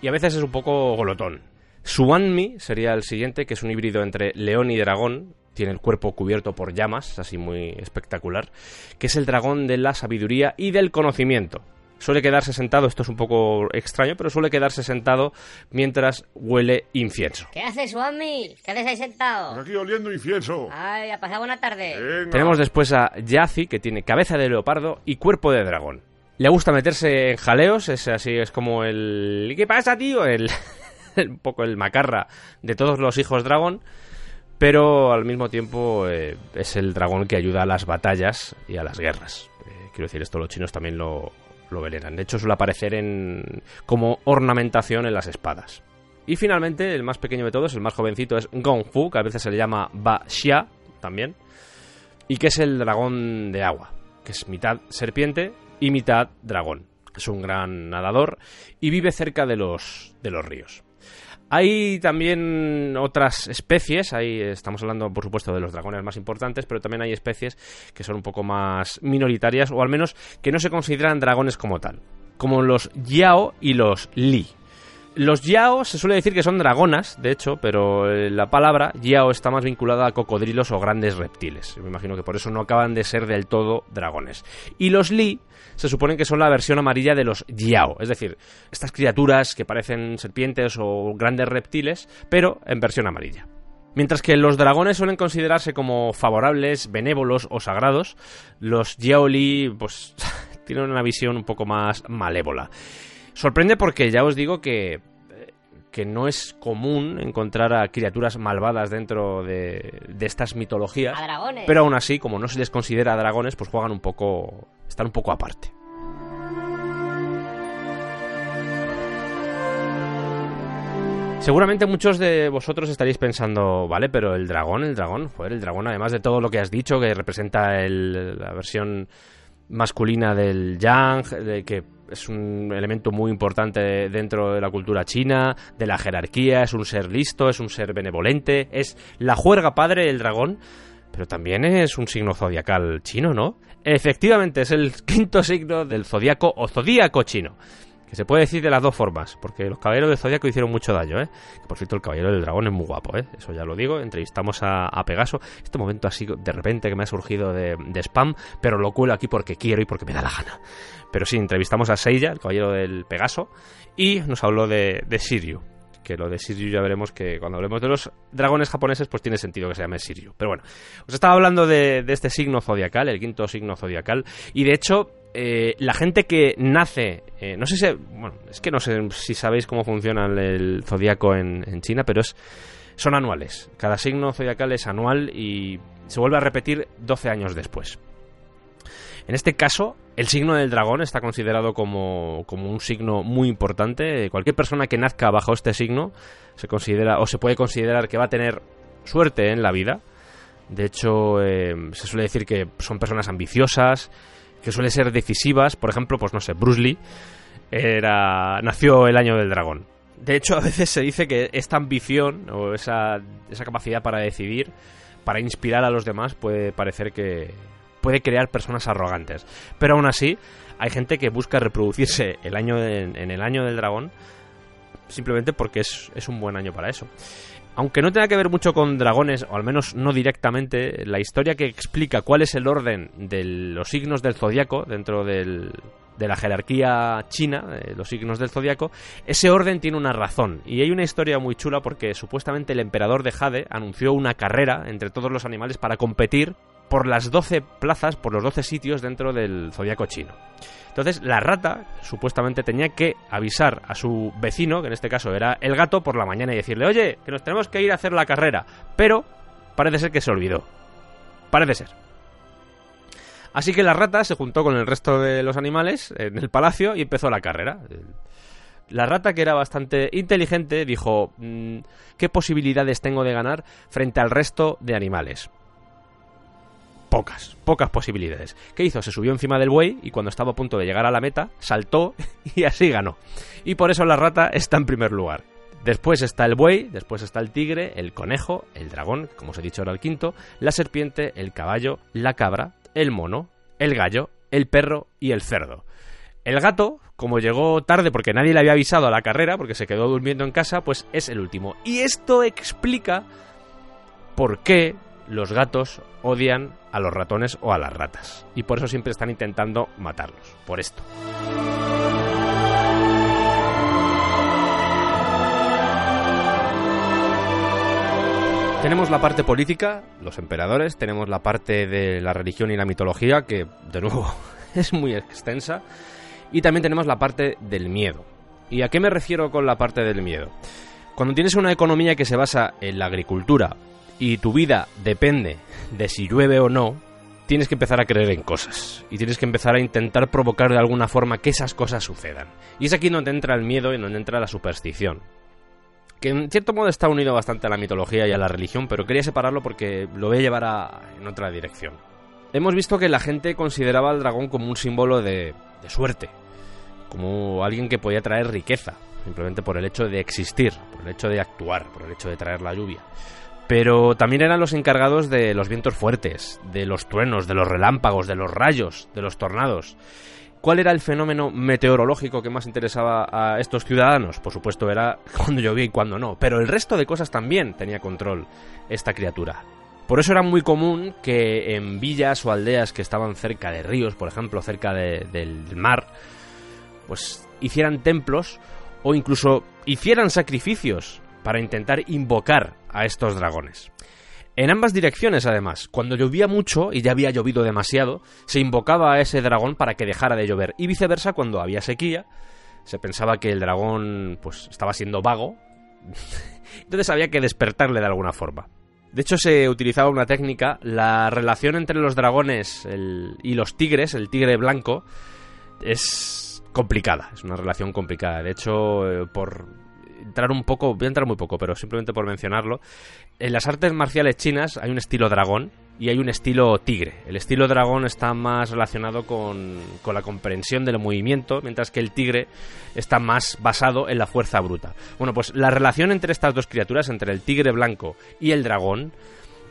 Speaker 1: y a veces es un poco golotón. Suanmi sería el siguiente, que es un híbrido entre león y dragón. Tiene el cuerpo cubierto por llamas, así muy espectacular. Que es el dragón de la sabiduría y del conocimiento. Suele quedarse sentado, esto es un poco extraño, pero suele quedarse sentado mientras huele incienso.
Speaker 3: ¿Qué haces, Swami? ¿Qué haces ahí sentado?
Speaker 2: Aquí oliendo incienso.
Speaker 3: Ay, ha pasado buena tarde.
Speaker 2: Venga.
Speaker 1: Tenemos después a Yazi, que tiene cabeza de leopardo y cuerpo de dragón. Le gusta meterse en jaleos, es así, es como el... ¿Y qué pasa, tío? El... un poco el macarra de todos los hijos dragón, pero al mismo tiempo eh, es el dragón que ayuda a las batallas y a las guerras. Eh, quiero decir, esto los chinos también lo, lo veneran. De hecho, suele aparecer en, como ornamentación en las espadas. Y finalmente, el más pequeño de todos, el más jovencito, es Gong Fu, que a veces se le llama Ba Xia también, y que es el dragón de agua, que es mitad serpiente y mitad dragón. Es un gran nadador y vive cerca de los, de los ríos. Hay también otras especies, ahí estamos hablando por supuesto de los dragones más importantes, pero también hay especies que son un poco más minoritarias o al menos que no se consideran dragones como tal, como los Yao y los Li. Los Yao se suele decir que son dragonas, de hecho, pero eh, la palabra Yao está más vinculada a cocodrilos o grandes reptiles. Me imagino que por eso no acaban de ser del todo dragones. Y los Li se supone que son la versión amarilla de los Yao, es decir, estas criaturas que parecen serpientes o grandes reptiles, pero en versión amarilla. Mientras que los dragones suelen considerarse como favorables, benévolos o sagrados, los Yaoli pues tienen una visión un poco más malévola. Sorprende porque ya os digo que que no es común encontrar a criaturas malvadas dentro de, de estas mitologías.
Speaker 3: A dragones.
Speaker 1: Pero aún así, como no se les considera dragones, pues juegan un poco. están un poco aparte. Seguramente muchos de vosotros estaréis pensando, vale, pero el dragón, el dragón, joder, el dragón, además de todo lo que has dicho, que representa el- la versión masculina del yang, de que es un elemento muy importante dentro de la cultura china, de la jerarquía, es un ser listo, es un ser benevolente, es la juerga padre del dragón, pero también es un signo zodiacal chino, ¿no? Efectivamente, es el quinto signo del zodiaco o zodíaco chino, que se puede decir de las dos formas, porque los caballeros del Zodíaco hicieron mucho daño, ¿eh? Que, por cierto, el caballero del dragón es muy guapo, ¿eh? Eso ya lo digo, entrevistamos a, Pegaso, este momento así de repente que me ha surgido de, spam, pero lo cuelo aquí porque quiero y porque me da la gana. Pero sí, entrevistamos a Seiya, el caballero del Pegaso, y nos habló de, de que lo de Siryu ya veremos que cuando hablemos de los dragones japoneses pues tiene sentido que se llame Siryu. Pero bueno, os estaba hablando de, este signo zodiacal, el quinto signo zodiacal, y de hecho eh, la gente que nace, eh, no sé si, bueno, es que no sé si sabéis cómo funciona el zodiaco en, China, pero es, son anuales. Cada signo zodiacal es anual y se vuelve a repetir 12 años después. En este caso, el signo del dragón está considerado como, un signo muy importante. Cualquier persona que nazca bajo este signo se considera o se puede considerar que va a tener suerte en la vida. De hecho, eh, se suele decir que son personas ambiciosas, que suelen ser decisivas. Por ejemplo, pues no sé, Bruce Lee era, nació el año del dragón. De hecho, a veces se dice que esta ambición o esa, esa capacidad para decidir, para inspirar a los demás, puede parecer que, puede crear personas arrogantes. Pero aún así, hay gente que busca reproducirse el año en, el año del dragón simplemente porque es, es un buen año para eso. Aunque no tenga que ver mucho con dragones, o al menos no directamente, la historia que explica cuál es el orden de los signos del zodiaco dentro del, de la jerarquía china, los signos del zodiaco, ese orden tiene una razón. Y hay una historia muy chula porque supuestamente el emperador de Jade anunció una carrera entre todos los animales para competir por las 12 plazas, por los 12 sitios dentro del zodiaco chino. Entonces, la rata supuestamente tenía que avisar a su vecino, que en este caso era el gato, por la mañana y decirle, oye, que nos tenemos que ir a hacer la carrera. Pero parece ser que se olvidó. Parece ser. Así que la rata se juntó con el resto de los animales en el palacio y empezó la carrera. La rata, que era bastante inteligente, dijo, mm, ¿qué posibilidades tengo de ganar frente al resto de animales? pocas, pocas posibilidades. ¿Qué hizo? Se subió encima del buey y cuando estaba a punto de llegar a la meta, saltó y así ganó. Y por eso la rata está en primer lugar. Después está el buey, después está el tigre, el conejo, el dragón, como os he dicho era el quinto, la serpiente, el caballo, la cabra, el mono, el gallo, el perro y el cerdo. El gato, como llegó tarde porque nadie le había avisado a la carrera, porque se quedó durmiendo en casa, pues es el último. Y esto explica por qué los gatos odian a los ratones o a las ratas. Y por eso siempre están intentando matarlos. Por esto. Tenemos la parte política, los emperadores, tenemos la parte de la religión y la mitología, que de nuevo es muy extensa, y también tenemos la parte del miedo. ¿Y a qué me refiero con la parte del miedo? Cuando tienes una economía que se basa en la agricultura y tu vida depende de si llueve o no, tienes que empezar a creer en cosas y tienes que empezar a intentar provocar de alguna forma que esas cosas sucedan. Y es aquí donde entra el miedo y donde entra la superstición. Que en cierto modo está unido bastante a la mitología y a la religión, pero quería separarlo porque lo voy a llevar en otra dirección. Hemos visto que la gente consideraba al dragón como un símbolo de, de suerte, como alguien que podía traer riqueza, simplemente por el hecho de existir, por el hecho de actuar, por el hecho de traer la lluvia pero también eran los encargados de los vientos fuertes, de los truenos, de los relámpagos, de los rayos, de los tornados. ¿Cuál era el fenómeno meteorológico que más interesaba a estos ciudadanos? Por supuesto era cuando llovía y cuando no, pero el resto de cosas también tenía control esta criatura. Por eso era muy común que en villas o aldeas que estaban cerca de ríos, por ejemplo, cerca del mar, pues hicieran templos o incluso hicieran sacrificios para intentar invocar a estos dragones. En ambas direcciones, además, cuando llovía mucho y ya había llovido demasiado, se invocaba a ese dragón para que dejara de llover, y viceversa cuando había sequía, se pensaba que el dragón pues estaba siendo vago, entonces había que despertarle de alguna forma. De hecho, se utilizaba una técnica, la relación entre los dragones y los tigres, el tigre blanco, es complicada, es una relación complicada. De hecho, eh, por entrar un poco, voy a entrar muy poco, pero simplemente por mencionarlo. En las artes marciales chinas hay un estilo dragón y hay un estilo tigre. El estilo dragón está más relacionado con, con la comprensión del movimiento, mientras que el tigre está más basado en la fuerza bruta. Bueno, pues la relación entre estas dos criaturas, entre el tigre blanco y el dragón,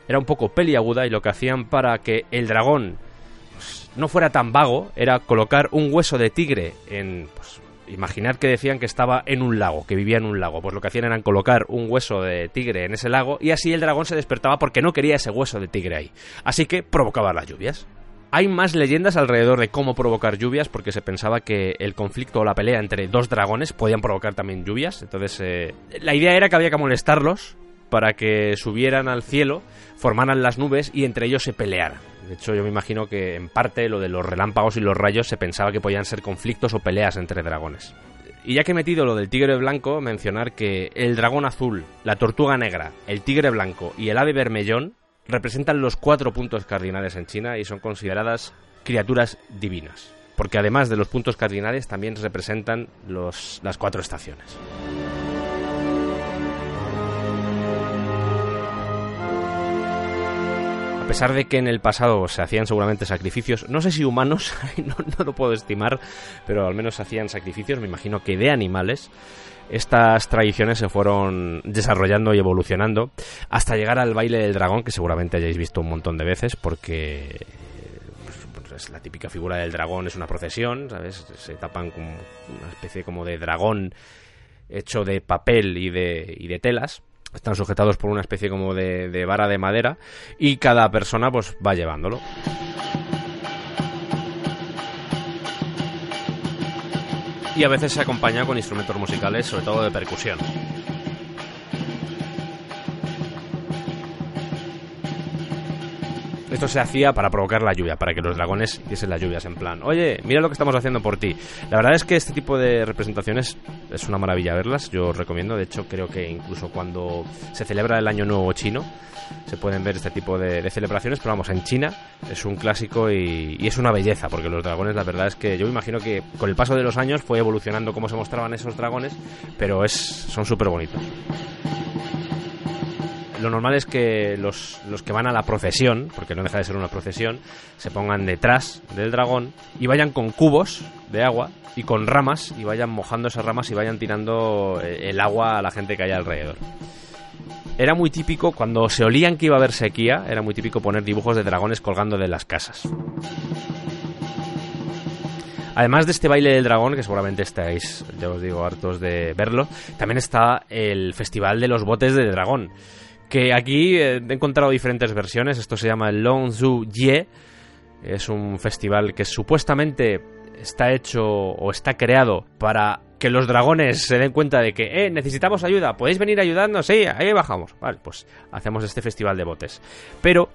Speaker 1: era un poco peliaguda y lo que hacían para que el dragón pues, no fuera tan vago era colocar un hueso de tigre en, pues, imaginar que decían que estaba en un lago, que vivía en un lago. Pues lo que hacían era colocar un hueso de tigre en ese lago y así el dragón se despertaba porque no quería ese hueso de tigre ahí. Así que provocaba las lluvias. Hay más leyendas alrededor de cómo provocar lluvias porque se pensaba que el conflicto o la pelea entre dos dragones podían provocar también lluvias. Entonces eh, la idea era que había que molestarlos para que subieran al cielo, formaran las nubes y entre ellos se pelearan. De hecho, yo me imagino que en parte lo de los relámpagos y los rayos se pensaba que podían ser conflictos o peleas entre dragones. Y ya que he metido lo del tigre blanco, mencionar que el dragón azul, la tortuga negra, el tigre blanco y el ave vermellón representan los cuatro puntos cardinales en China y son consideradas criaturas divinas. Porque además de los puntos cardinales también representan las cuatro estaciones. Pesar de que en el pasado se hacían seguramente sacrificios, no sé si humanos, no, lo puedo estimar, pero al menos se hacían sacrificios, me imagino que de animales, estas tradiciones se fueron desarrollando y evolucionando hasta llegar al baile del dragón, que seguramente hayáis visto un montón de veces, porque pues, es la típica figura del dragón, es una procesión, ¿sabes? Se tapan con una especie como de dragón hecho de papel y de, y de telas están sujetados por una especie como de, vara de madera y cada persona pues va llevándolo. Y a veces se acompaña con instrumentos musicales, sobre todo de percusión. Esto se hacía para provocar la lluvia, para que los dragones hiciesen las lluvias en plan, oye, mira lo que estamos haciendo por ti. La verdad es que este tipo de representaciones es una maravilla verlas, yo os recomiendo, de hecho creo que incluso cuando se celebra el Año Nuevo Chino, se pueden ver este tipo de, celebraciones, pero vamos, en China es un clásico y, y, es una belleza, porque los dragones, la verdad es que yo me imagino que con el paso de los años fue evolucionando cómo se mostraban esos dragones, pero es, son súper bonitos lo normal es que los, los, que van a la procesión, porque no deja de ser una procesión, se pongan detrás del dragón y vayan con cubos de agua y con ramas y vayan mojando esas ramas y vayan tirando eh, el agua a la gente que haya alrededor. Era muy típico, cuando se olían que iba a haber sequía, era muy típico poner dibujos de dragones colgando de las casas. Además de este baile del dragón, que seguramente estáis, ya os digo, hartos de verlo, también está el Festival de los Botes de Dragón que aquí he encontrado diferentes versiones. Esto se llama el Longzhou Ye. Es un festival que supuestamente está hecho o está creado para que los dragones se den cuenta de que, eh, necesitamos ayuda, podéis venir ayudando, sí, ahí bajamos. Vale, pues hacemos este festival de botes. Pero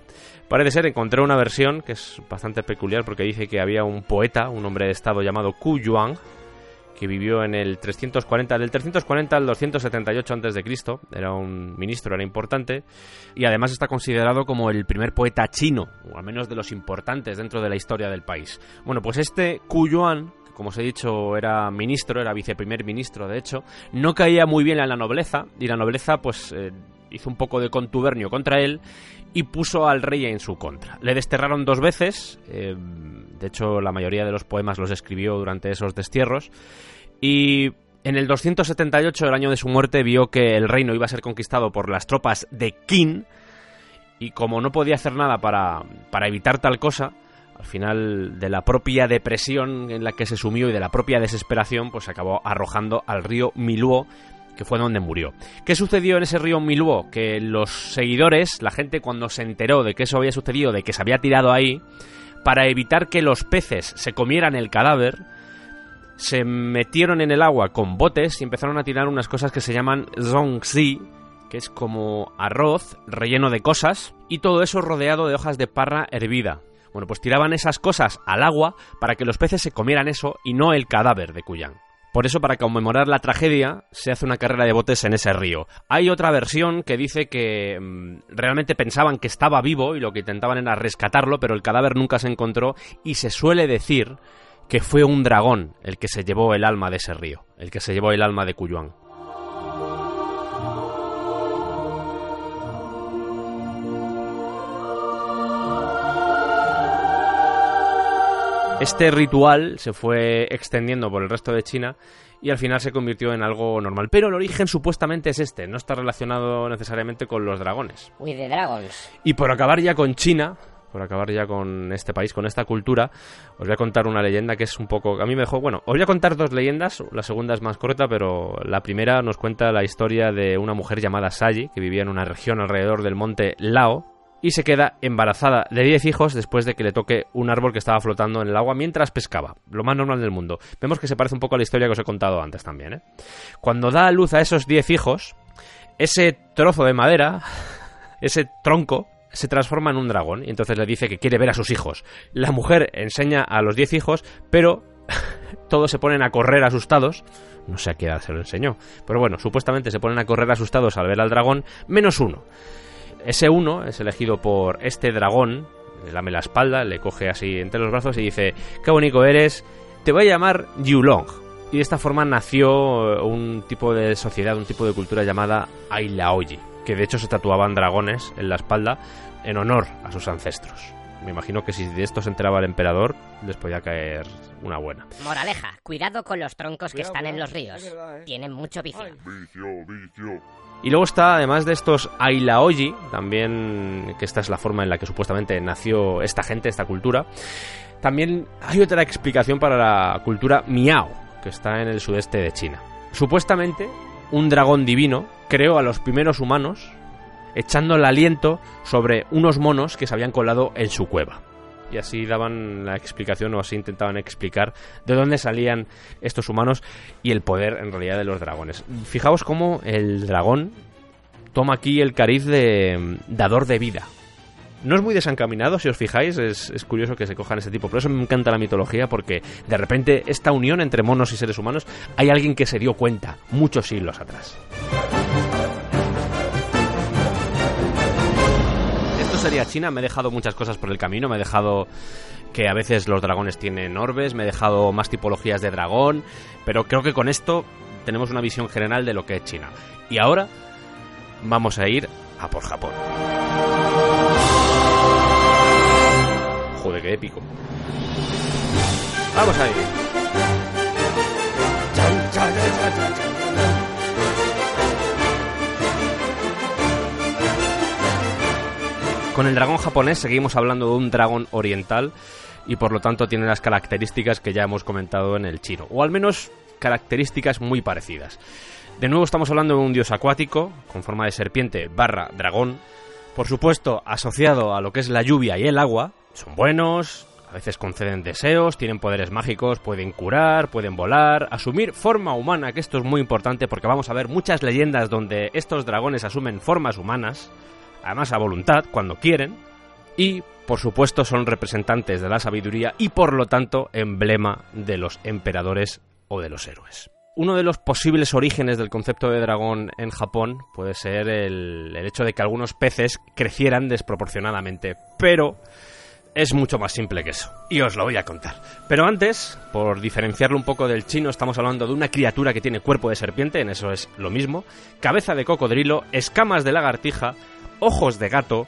Speaker 1: parece ser, encontré una versión que es bastante peculiar porque dice que había un poeta, un hombre de estado llamado Ku Yuan, que vivió en el 340, del 340 al 278 a.C., era un ministro, era importante, y además está considerado como el primer poeta chino, o al menos de los importantes dentro de la historia del país. Bueno, pues este Ku Yuan, como os he dicho, era ministro, era viceprimer ministro, de hecho, no caía muy bien a la nobleza, y la nobleza, pues, eh, hizo un poco de contubernio contra él y puso al rey en su contra. Le desterraron dos veces, eh, de hecho la mayoría de los poemas los escribió durante esos destierros, y en el 278, el año de su muerte, vio que el reino iba a ser conquistado por las tropas de Qin, y como no podía hacer nada para, para evitar tal cosa, al final de la propia depresión en la que se sumió y de la propia desesperación, pues acabó arrojando al río Miluo, que fue donde murió. ¿Qué sucedió en ese río Miluo? Que los seguidores, la gente cuando se enteró de que eso había sucedido, de que se había tirado ahí, para evitar que los peces se comieran el cadáver, se metieron en el agua con botes y empezaron a tirar unas cosas que se llaman zongzi, que es como arroz relleno de cosas, y todo eso rodeado de hojas de parra hervida. Bueno, pues tiraban esas cosas al agua para que los peces se comieran eso y no el cadáver de Cuyán. Por eso, para conmemorar la tragedia, se hace una carrera de botes en ese río. Hay otra versión que dice que mm, realmente pensaban que estaba vivo y lo que intentaban era rescatarlo, pero el cadáver nunca se encontró y se suele decir que fue un dragón el que se llevó el alma de ese río, el que se llevó el alma de Cuyuán. Este ritual se fue extendiendo por el resto de China y al final se convirtió en algo normal. Pero el origen supuestamente es este, no está relacionado necesariamente con los dragones.
Speaker 3: Uy, de dragons.
Speaker 1: Y por acabar ya con China, por acabar ya con este país, con esta cultura, os voy a contar una leyenda que es un poco... A mí me dejó... Bueno, os voy a contar dos leyendas, la segunda es más corta, pero la primera nos cuenta la historia de una mujer llamada Sayi, que vivía en una región alrededor del monte Lao, y se queda embarazada de 10 hijos después de que le toque un árbol que estaba flotando en el agua mientras pescaba. Lo más normal del mundo. Vemos que se parece un poco a la historia que os he contado antes también. ¿eh? Cuando da a luz a esos 10 hijos, ese trozo de madera, ese tronco, se transforma en un dragón y entonces le dice que quiere ver a sus hijos. La mujer enseña a los 10 hijos, pero todos se ponen a correr asustados. No sé a qué edad se lo enseñó. Pero bueno, supuestamente se ponen a correr asustados al ver al dragón, menos uno. Ese uno es elegido por este dragón, le lame la espalda, le coge así entre los brazos y dice, qué bonito eres, te voy a llamar Yulong. Y de esta forma nació un tipo de sociedad, un tipo de cultura llamada Ailaoji, que de hecho se tatuaban dragones en la espalda en honor a sus ancestros. Me imagino que si de esto se enteraba el emperador, les podía caer una buena.
Speaker 3: Moraleja, cuidado con los troncos que
Speaker 2: Cuidado,
Speaker 3: están en los ríos.
Speaker 2: ¿eh?
Speaker 3: Tienen mucho vicio.
Speaker 2: Vicio, vicio.
Speaker 1: Y luego está, además de estos Ailaoji, también, que esta es la forma en la que supuestamente nació esta gente, esta cultura, también hay otra explicación para la cultura Miao, que está en el sudeste de China. Supuestamente, un dragón divino creó a los primeros humanos echando el aliento sobre unos monos que se habían colado en su cueva. Y así daban la explicación o así intentaban explicar de dónde salían estos humanos y el poder en realidad de los dragones. Fijaos cómo el dragón toma aquí el cariz de dador de vida. No es muy desencaminado, si os fijáis, es, es curioso que se cojan ese tipo. Por eso me encanta la mitología, porque de repente esta unión entre monos y seres humanos, hay alguien que se dio cuenta muchos siglos atrás. Sería China, me he dejado muchas cosas por el camino, me he dejado que a veces los dragones tienen orbes, me he dejado más tipologías de dragón, pero creo que con esto tenemos una visión general de lo que es China. Y ahora vamos a ir a por Japón. Joder, qué épico. Vamos a ir. Con el dragón japonés seguimos hablando de un dragón oriental y por lo tanto tiene las características que ya hemos comentado en el chino, o al menos características muy parecidas. De nuevo estamos hablando de un dios acuático con forma de serpiente barra dragón, por supuesto asociado a lo que es la lluvia y el agua, son buenos, a veces conceden deseos, tienen poderes mágicos, pueden curar, pueden volar, asumir forma humana, que esto es muy importante porque vamos a ver muchas leyendas donde estos dragones asumen formas humanas, además a voluntad, cuando quieren, y por supuesto son representantes de la sabiduría y por lo tanto emblema de los emperadores o de los héroes. Uno de los posibles orígenes del concepto de dragón en Japón puede ser el, el hecho de que algunos peces crecieran desproporcionadamente, pero es mucho más simple que eso. Y os lo voy a contar. Pero antes, por diferenciarlo un poco del chino, estamos hablando de una criatura que tiene cuerpo de serpiente, en eso es lo mismo, cabeza de cocodrilo, escamas de lagartija, ojos de gato,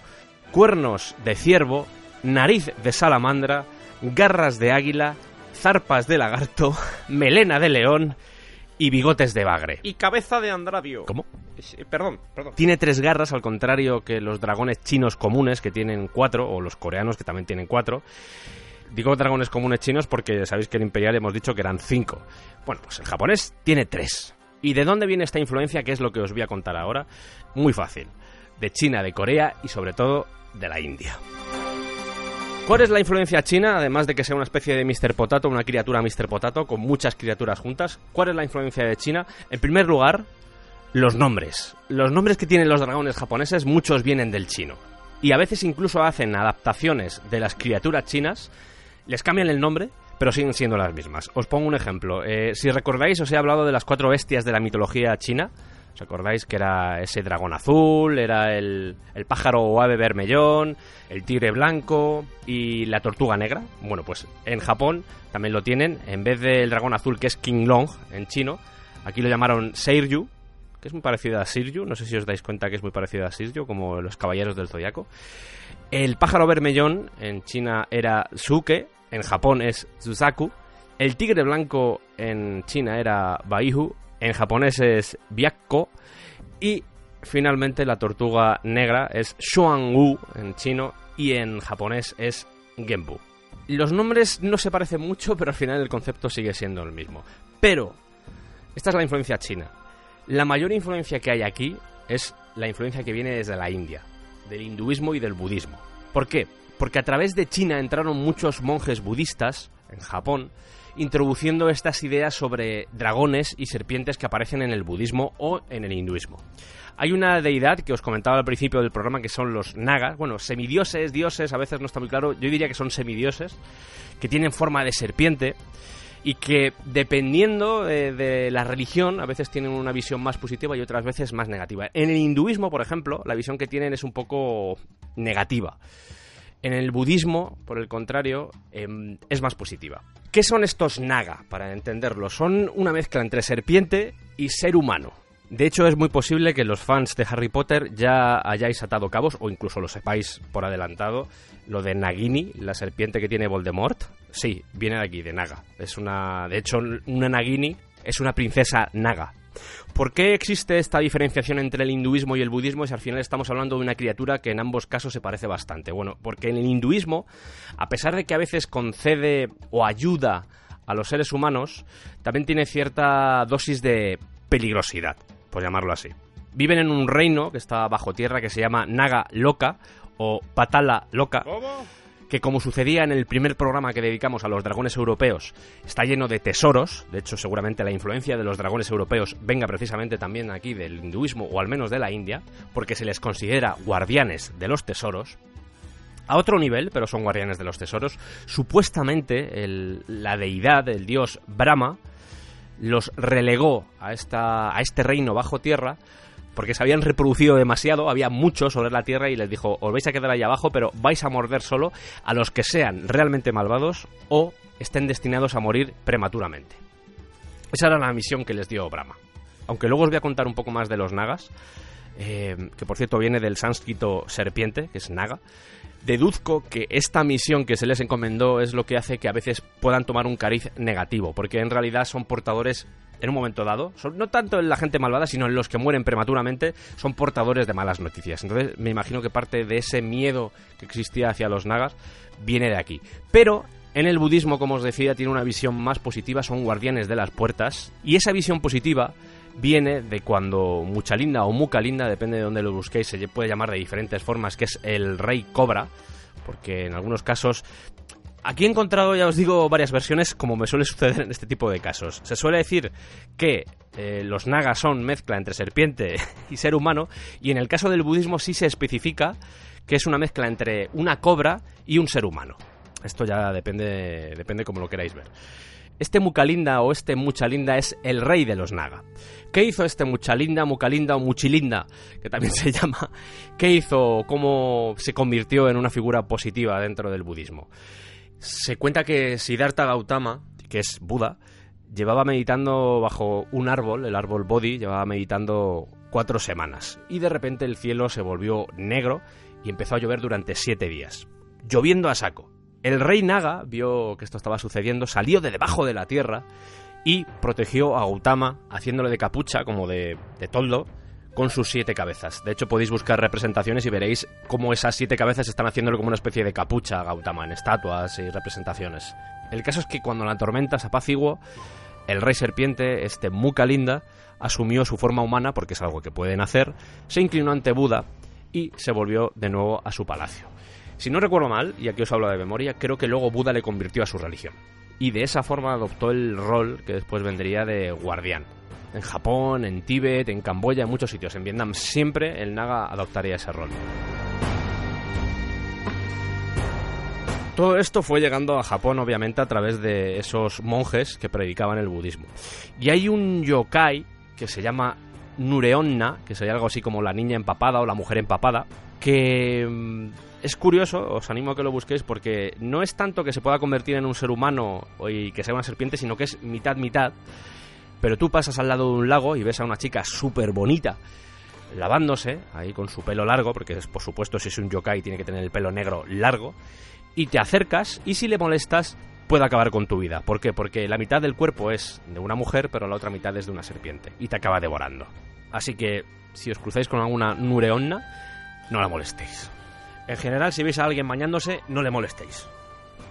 Speaker 1: cuernos de ciervo, nariz de salamandra, garras de águila, zarpas de lagarto, melena de león y bigotes de bagre.
Speaker 2: Y cabeza de Andradio.
Speaker 1: ¿Cómo?
Speaker 2: Eh, Perdón, perdón.
Speaker 1: Tiene tres garras, al contrario que los dragones chinos comunes, que tienen cuatro, o los coreanos, que también tienen cuatro. Digo dragones comunes chinos porque sabéis que en Imperial hemos dicho que eran cinco. Bueno, pues el japonés tiene tres. ¿Y de dónde viene esta influencia? Que es lo que os voy a contar ahora. Muy fácil. De China, de Corea y sobre todo de la India. ¿Cuál es la influencia china? Además de que sea una especie de Mr. Potato, una criatura Mr. Potato, con muchas criaturas juntas. ¿Cuál es la influencia de China? En primer lugar, los nombres. Los nombres que tienen los dragones japoneses, muchos vienen del chino. Y a veces incluso hacen adaptaciones de las criaturas chinas, les cambian el nombre, pero siguen siendo las mismas. Os pongo un ejemplo. Eh, si recordáis, os he hablado de las cuatro bestias de la mitología china. ¿Os acordáis que era ese dragón azul, era el, el pájaro o ave vermellón, el tigre blanco y la tortuga negra? Bueno, pues en Japón también lo tienen. En vez del dragón azul, que es King Long en chino, aquí lo llamaron Seiryu, que es muy parecido a Siryu. No sé si os dais cuenta que es muy parecido a Siryu, como los caballeros del zodiaco. El pájaro vermellón en China era Suke, en Japón es Suzaku. El tigre blanco en China era Baihu, en japonés es Byakko. Y finalmente la tortuga negra es Xuangu en chino y en japonés es Genbu. Los nombres no se parecen mucho, pero al final el concepto sigue siendo el mismo. Pero, esta es la influencia china. La mayor influencia que hay aquí es la influencia que viene desde la India, del hinduismo y del budismo. ¿Por qué? Porque a través de China entraron muchos monjes budistas en Japón, introduciendo estas ideas sobre dragones y serpientes que aparecen en el budismo o en el hinduismo. Hay una deidad que os comentaba al principio del programa que son los nagas, bueno, semidioses, dioses, a veces no está muy claro, yo diría que son semidioses, que tienen forma de serpiente y que dependiendo de, de, la religión a veces tienen una visión más positiva y otras veces más negativa. En el hinduismo, por ejemplo, la visión que tienen es un poco negativa. En el budismo, por el contrario, eh, es más positiva. ¿Qué son estos naga, para entenderlo? Son una mezcla entre serpiente y ser humano. De hecho, es muy posible que los fans de Harry Potter ya hayáis atado cabos, o incluso lo sepáis por adelantado, lo de Nagini, la serpiente que tiene Voldemort. Sí, viene de aquí, de Naga. Es una. De hecho, una Nagini es una princesa Naga. ¿Por qué existe esta diferenciación entre el hinduismo y el budismo si al final estamos hablando de una criatura que en ambos casos se parece bastante? Bueno, porque en el hinduismo, a pesar de que a veces concede o ayuda a los seres humanos, también tiene cierta dosis de peligrosidad, por llamarlo así. Viven en un reino que está bajo tierra que se llama Naga Loka o Patala Loka.
Speaker 2: ¿Cómo?
Speaker 1: Que como sucedía en el primer programa que dedicamos a los dragones europeos, está lleno de tesoros, de hecho seguramente la influencia de los dragones europeos venga precisamente también aquí del hinduismo o al menos de la India, porque se les considera guardianes de los tesoros, a otro nivel, pero son guardianes de los tesoros, supuestamente el, la deidad, el dios Brahma, los relegó a, esta, a este reino bajo tierra porque se habían reproducido demasiado, había muchos sobre la Tierra y les dijo, os vais a quedar ahí abajo, pero vais a morder solo a los que sean realmente malvados o estén destinados a morir prematuramente. Esa era la misión que les dio Brahma. Aunque luego os voy a contar un poco más de los nagas, eh, que por cierto viene del sánscrito serpiente, que es naga, deduzco que esta misión que se les encomendó es lo que hace que a veces puedan tomar un cariz negativo, porque en realidad son portadores en un momento dado, no tanto en la gente malvada, sino en los que mueren prematuramente, son portadores de malas noticias. Entonces me imagino que parte de ese miedo que existía hacia los nagas viene de aquí. Pero en el budismo, como os decía, tiene una visión más positiva, son guardianes de las puertas, y esa visión positiva viene de cuando Muchalinda o Mucalinda, depende de dónde lo busquéis, se puede llamar de diferentes formas, que es el rey cobra, porque en algunos casos Aquí he encontrado, ya os digo, varias versiones, como me suele suceder en este tipo de casos. Se suele decir que eh, los nagas son mezcla entre serpiente y ser humano, y en el caso del budismo sí se especifica que es una mezcla entre una cobra y un ser humano. Esto ya depende, depende como lo queráis ver. Este Mucalinda o este Muchalinda es el rey de los Naga. ¿Qué hizo este Muchalinda, Mucalinda o Muchilinda, que también se llama? ¿Qué hizo? ¿Cómo se convirtió en una figura positiva dentro del budismo? Se cuenta que Siddhartha Gautama, que es Buda, llevaba meditando bajo un árbol, el árbol Bodhi, llevaba meditando cuatro semanas. Y de repente el cielo se volvió negro y empezó a llover durante siete días. Lloviendo a saco. El rey Naga vio que esto estaba sucediendo, salió de debajo de la tierra y protegió a Gautama, haciéndole de capucha, como de, de toldo, con sus siete cabezas. De hecho, podéis buscar representaciones y veréis cómo esas siete cabezas están haciéndolo como una especie de capucha a Gautama en estatuas y representaciones. El caso es que cuando la tormenta se apaciguó, el rey serpiente, este Mucalinda, asumió su forma humana, porque es algo que pueden hacer, se inclinó ante Buda y se volvió de nuevo a su palacio. Si no recuerdo mal, y aquí os hablo de memoria, creo que luego Buda le convirtió a su religión. Y de esa forma adoptó el rol que después vendría de guardián. En Japón, en Tíbet, en Camboya, en muchos sitios. En Vietnam siempre el Naga adoptaría ese rol. Todo esto fue llegando a Japón, obviamente, a través de esos monjes que predicaban el budismo. Y hay un yokai que se llama Nureonna, que sería algo así como la niña empapada o la mujer empapada, que mm, es curioso, os animo a que lo busquéis porque no es tanto que se pueda convertir en un ser humano y que sea una serpiente, sino que es mitad mitad. Pero tú pasas al lado de un lago y ves a una chica súper bonita lavándose, ahí con su pelo largo, porque es, por supuesto si es un yokai tiene que tener el pelo negro largo, y te acercas y si le molestas puede acabar con tu vida. ¿Por qué? Porque la mitad del cuerpo es de una mujer, pero la otra mitad es de una serpiente, y te acaba devorando. Así que si os cruzáis con alguna nureonna, no la molestéis. En general, si veis a alguien bañándose, no le molestéis.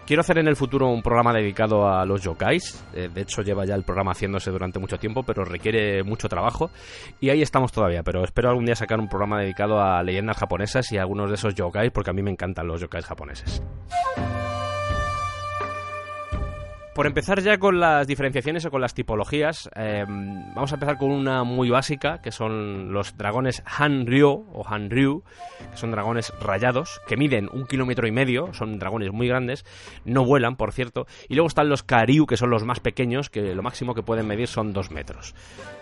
Speaker 1: Quiero hacer en el futuro un programa dedicado a los yokais. Eh, de hecho, lleva ya el programa haciéndose durante mucho tiempo, pero requiere mucho trabajo. Y ahí estamos todavía, pero espero algún día sacar un programa dedicado a leyendas japonesas y algunos de esos yokais, porque a mí me encantan los yokais japoneses. Por empezar ya con las diferenciaciones o con las tipologías, eh, vamos a empezar con una muy básica, que son los dragones Hanryu o Hanryu, que son dragones rayados, que miden un kilómetro y medio, son dragones muy grandes, no vuelan, por cierto, y luego están los Karyu, que son los más pequeños, que lo máximo que pueden medir son dos metros.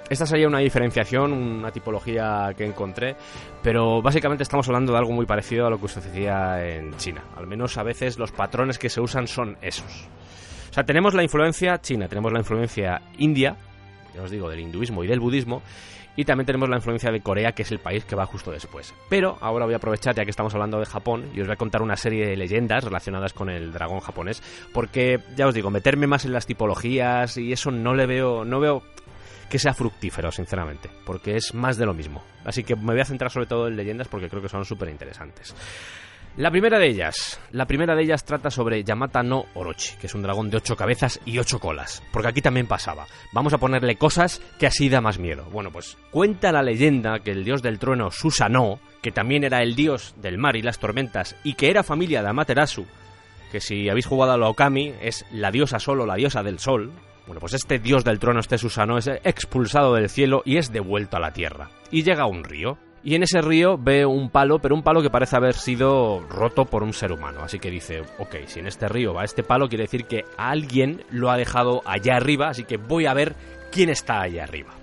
Speaker 1: Esta sería una diferenciación, una tipología que encontré, pero básicamente estamos hablando de algo muy parecido a lo que hacía en China. Al menos a veces los patrones que se usan son esos. Sea, tenemos la influencia china, tenemos la influencia india, ya os digo, del hinduismo y del budismo, y también tenemos la influencia de Corea, que es el país que va justo después. Pero ahora voy a aprovechar, ya que estamos hablando de Japón, y os voy a contar una serie de leyendas relacionadas con el dragón japonés, porque, ya os digo, meterme más en las tipologías y eso no le veo, no veo que sea fructífero, sinceramente, porque es más de lo mismo. Así que me voy a centrar sobre todo en leyendas porque creo que son súper interesantes. La primera de ellas, la primera de ellas trata sobre Yamata no Orochi, que es un dragón de ocho cabezas y ocho colas, porque aquí también pasaba. Vamos a ponerle cosas que así da más miedo. Bueno, pues cuenta la leyenda que el dios del trueno Susanoo, que también era el dios del mar y las tormentas y que era familia de Amaterasu, que si habéis jugado a la Okami es la diosa sol o la diosa del sol. Bueno, pues este dios del trueno, este Susanoo, es expulsado del cielo y es devuelto a la tierra. Y llega a un río. Y en ese río ve un palo, pero un palo que parece haber sido roto por un ser humano. Así que dice, ok, si en este río va este palo, quiere decir que alguien lo ha dejado allá arriba, así que voy a ver quién está allá arriba.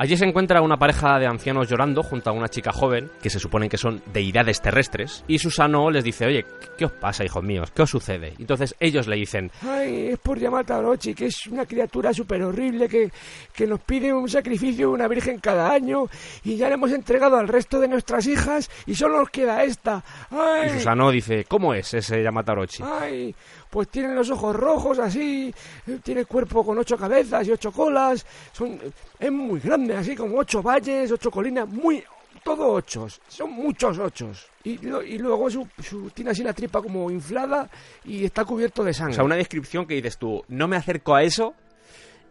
Speaker 1: Allí se encuentra una pareja de ancianos llorando junto a una chica joven, que se suponen que son deidades terrestres, y Susano les dice, oye, ¿qué os pasa, hijos míos? ¿Qué os sucede? Entonces ellos le dicen,
Speaker 4: Ay, es por Yamata Orochi, que es una criatura súper horrible que, que nos pide un sacrificio de una virgen cada año y ya le hemos entregado al resto de nuestras hijas y solo nos queda esta. Ay,
Speaker 1: y Susano dice, ¿cómo es ese Yamata Orochi?
Speaker 4: Ay, pues tiene los ojos rojos así, tiene el cuerpo con ocho cabezas y ocho colas, son, es muy grande, así como ocho valles, ocho colinas, muy, todo ochos, son muchos ochos. Y, luego su, su- tiene así la tripa como inflada y está cubierto de
Speaker 1: O
Speaker 4: sangre.
Speaker 1: sea, una descripción que dices tú, no me acerco a eso,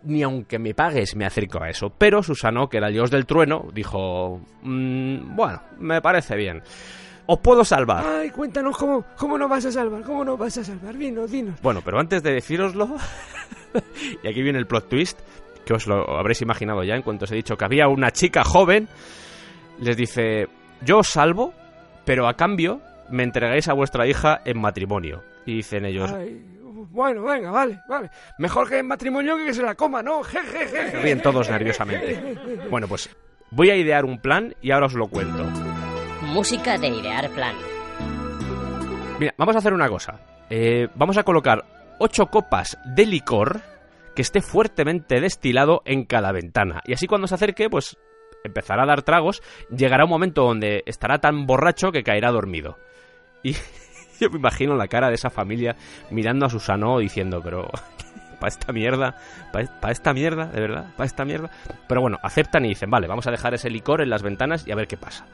Speaker 1: ni aunque me pagues me acerco a eso. Pero Susano, que era el dios del trueno, dijo, "Mm, bueno, me parece bien. Os puedo salvar.
Speaker 4: Ay, cuéntanos cómo, cómo nos vas a salvar, cómo nos vas a salvar, dinos, dinos.
Speaker 1: Bueno, pero antes de decíroslo, y aquí viene el plot twist, que os lo habréis imaginado ya en cuanto os he dicho que había una chica joven, les dice, yo os salvo, pero a cambio me entregáis a vuestra hija en matrimonio. Y dicen ellos,
Speaker 4: Ay, bueno, venga, vale, vale. Mejor que en matrimonio que que se la coma, ¿no? Je, je, je, je.
Speaker 1: ríen todos nerviosamente. Bueno, pues voy a idear un plan y ahora os lo cuento.
Speaker 3: Música de idear plan.
Speaker 1: Mira, vamos a hacer una cosa. Eh, vamos a colocar ocho copas de licor que esté fuertemente destilado en cada ventana. Y así cuando se acerque, pues empezará a dar tragos. Llegará un momento donde estará tan borracho que caerá dormido. Y yo me imagino la cara de esa familia mirando a Susano diciendo, pero... ¿Para esta mierda? ¿Para esta mierda? ¿De verdad? ¿Para esta mierda? Pero bueno, aceptan y dicen, vale, vamos a dejar ese licor en las ventanas y a ver qué pasa.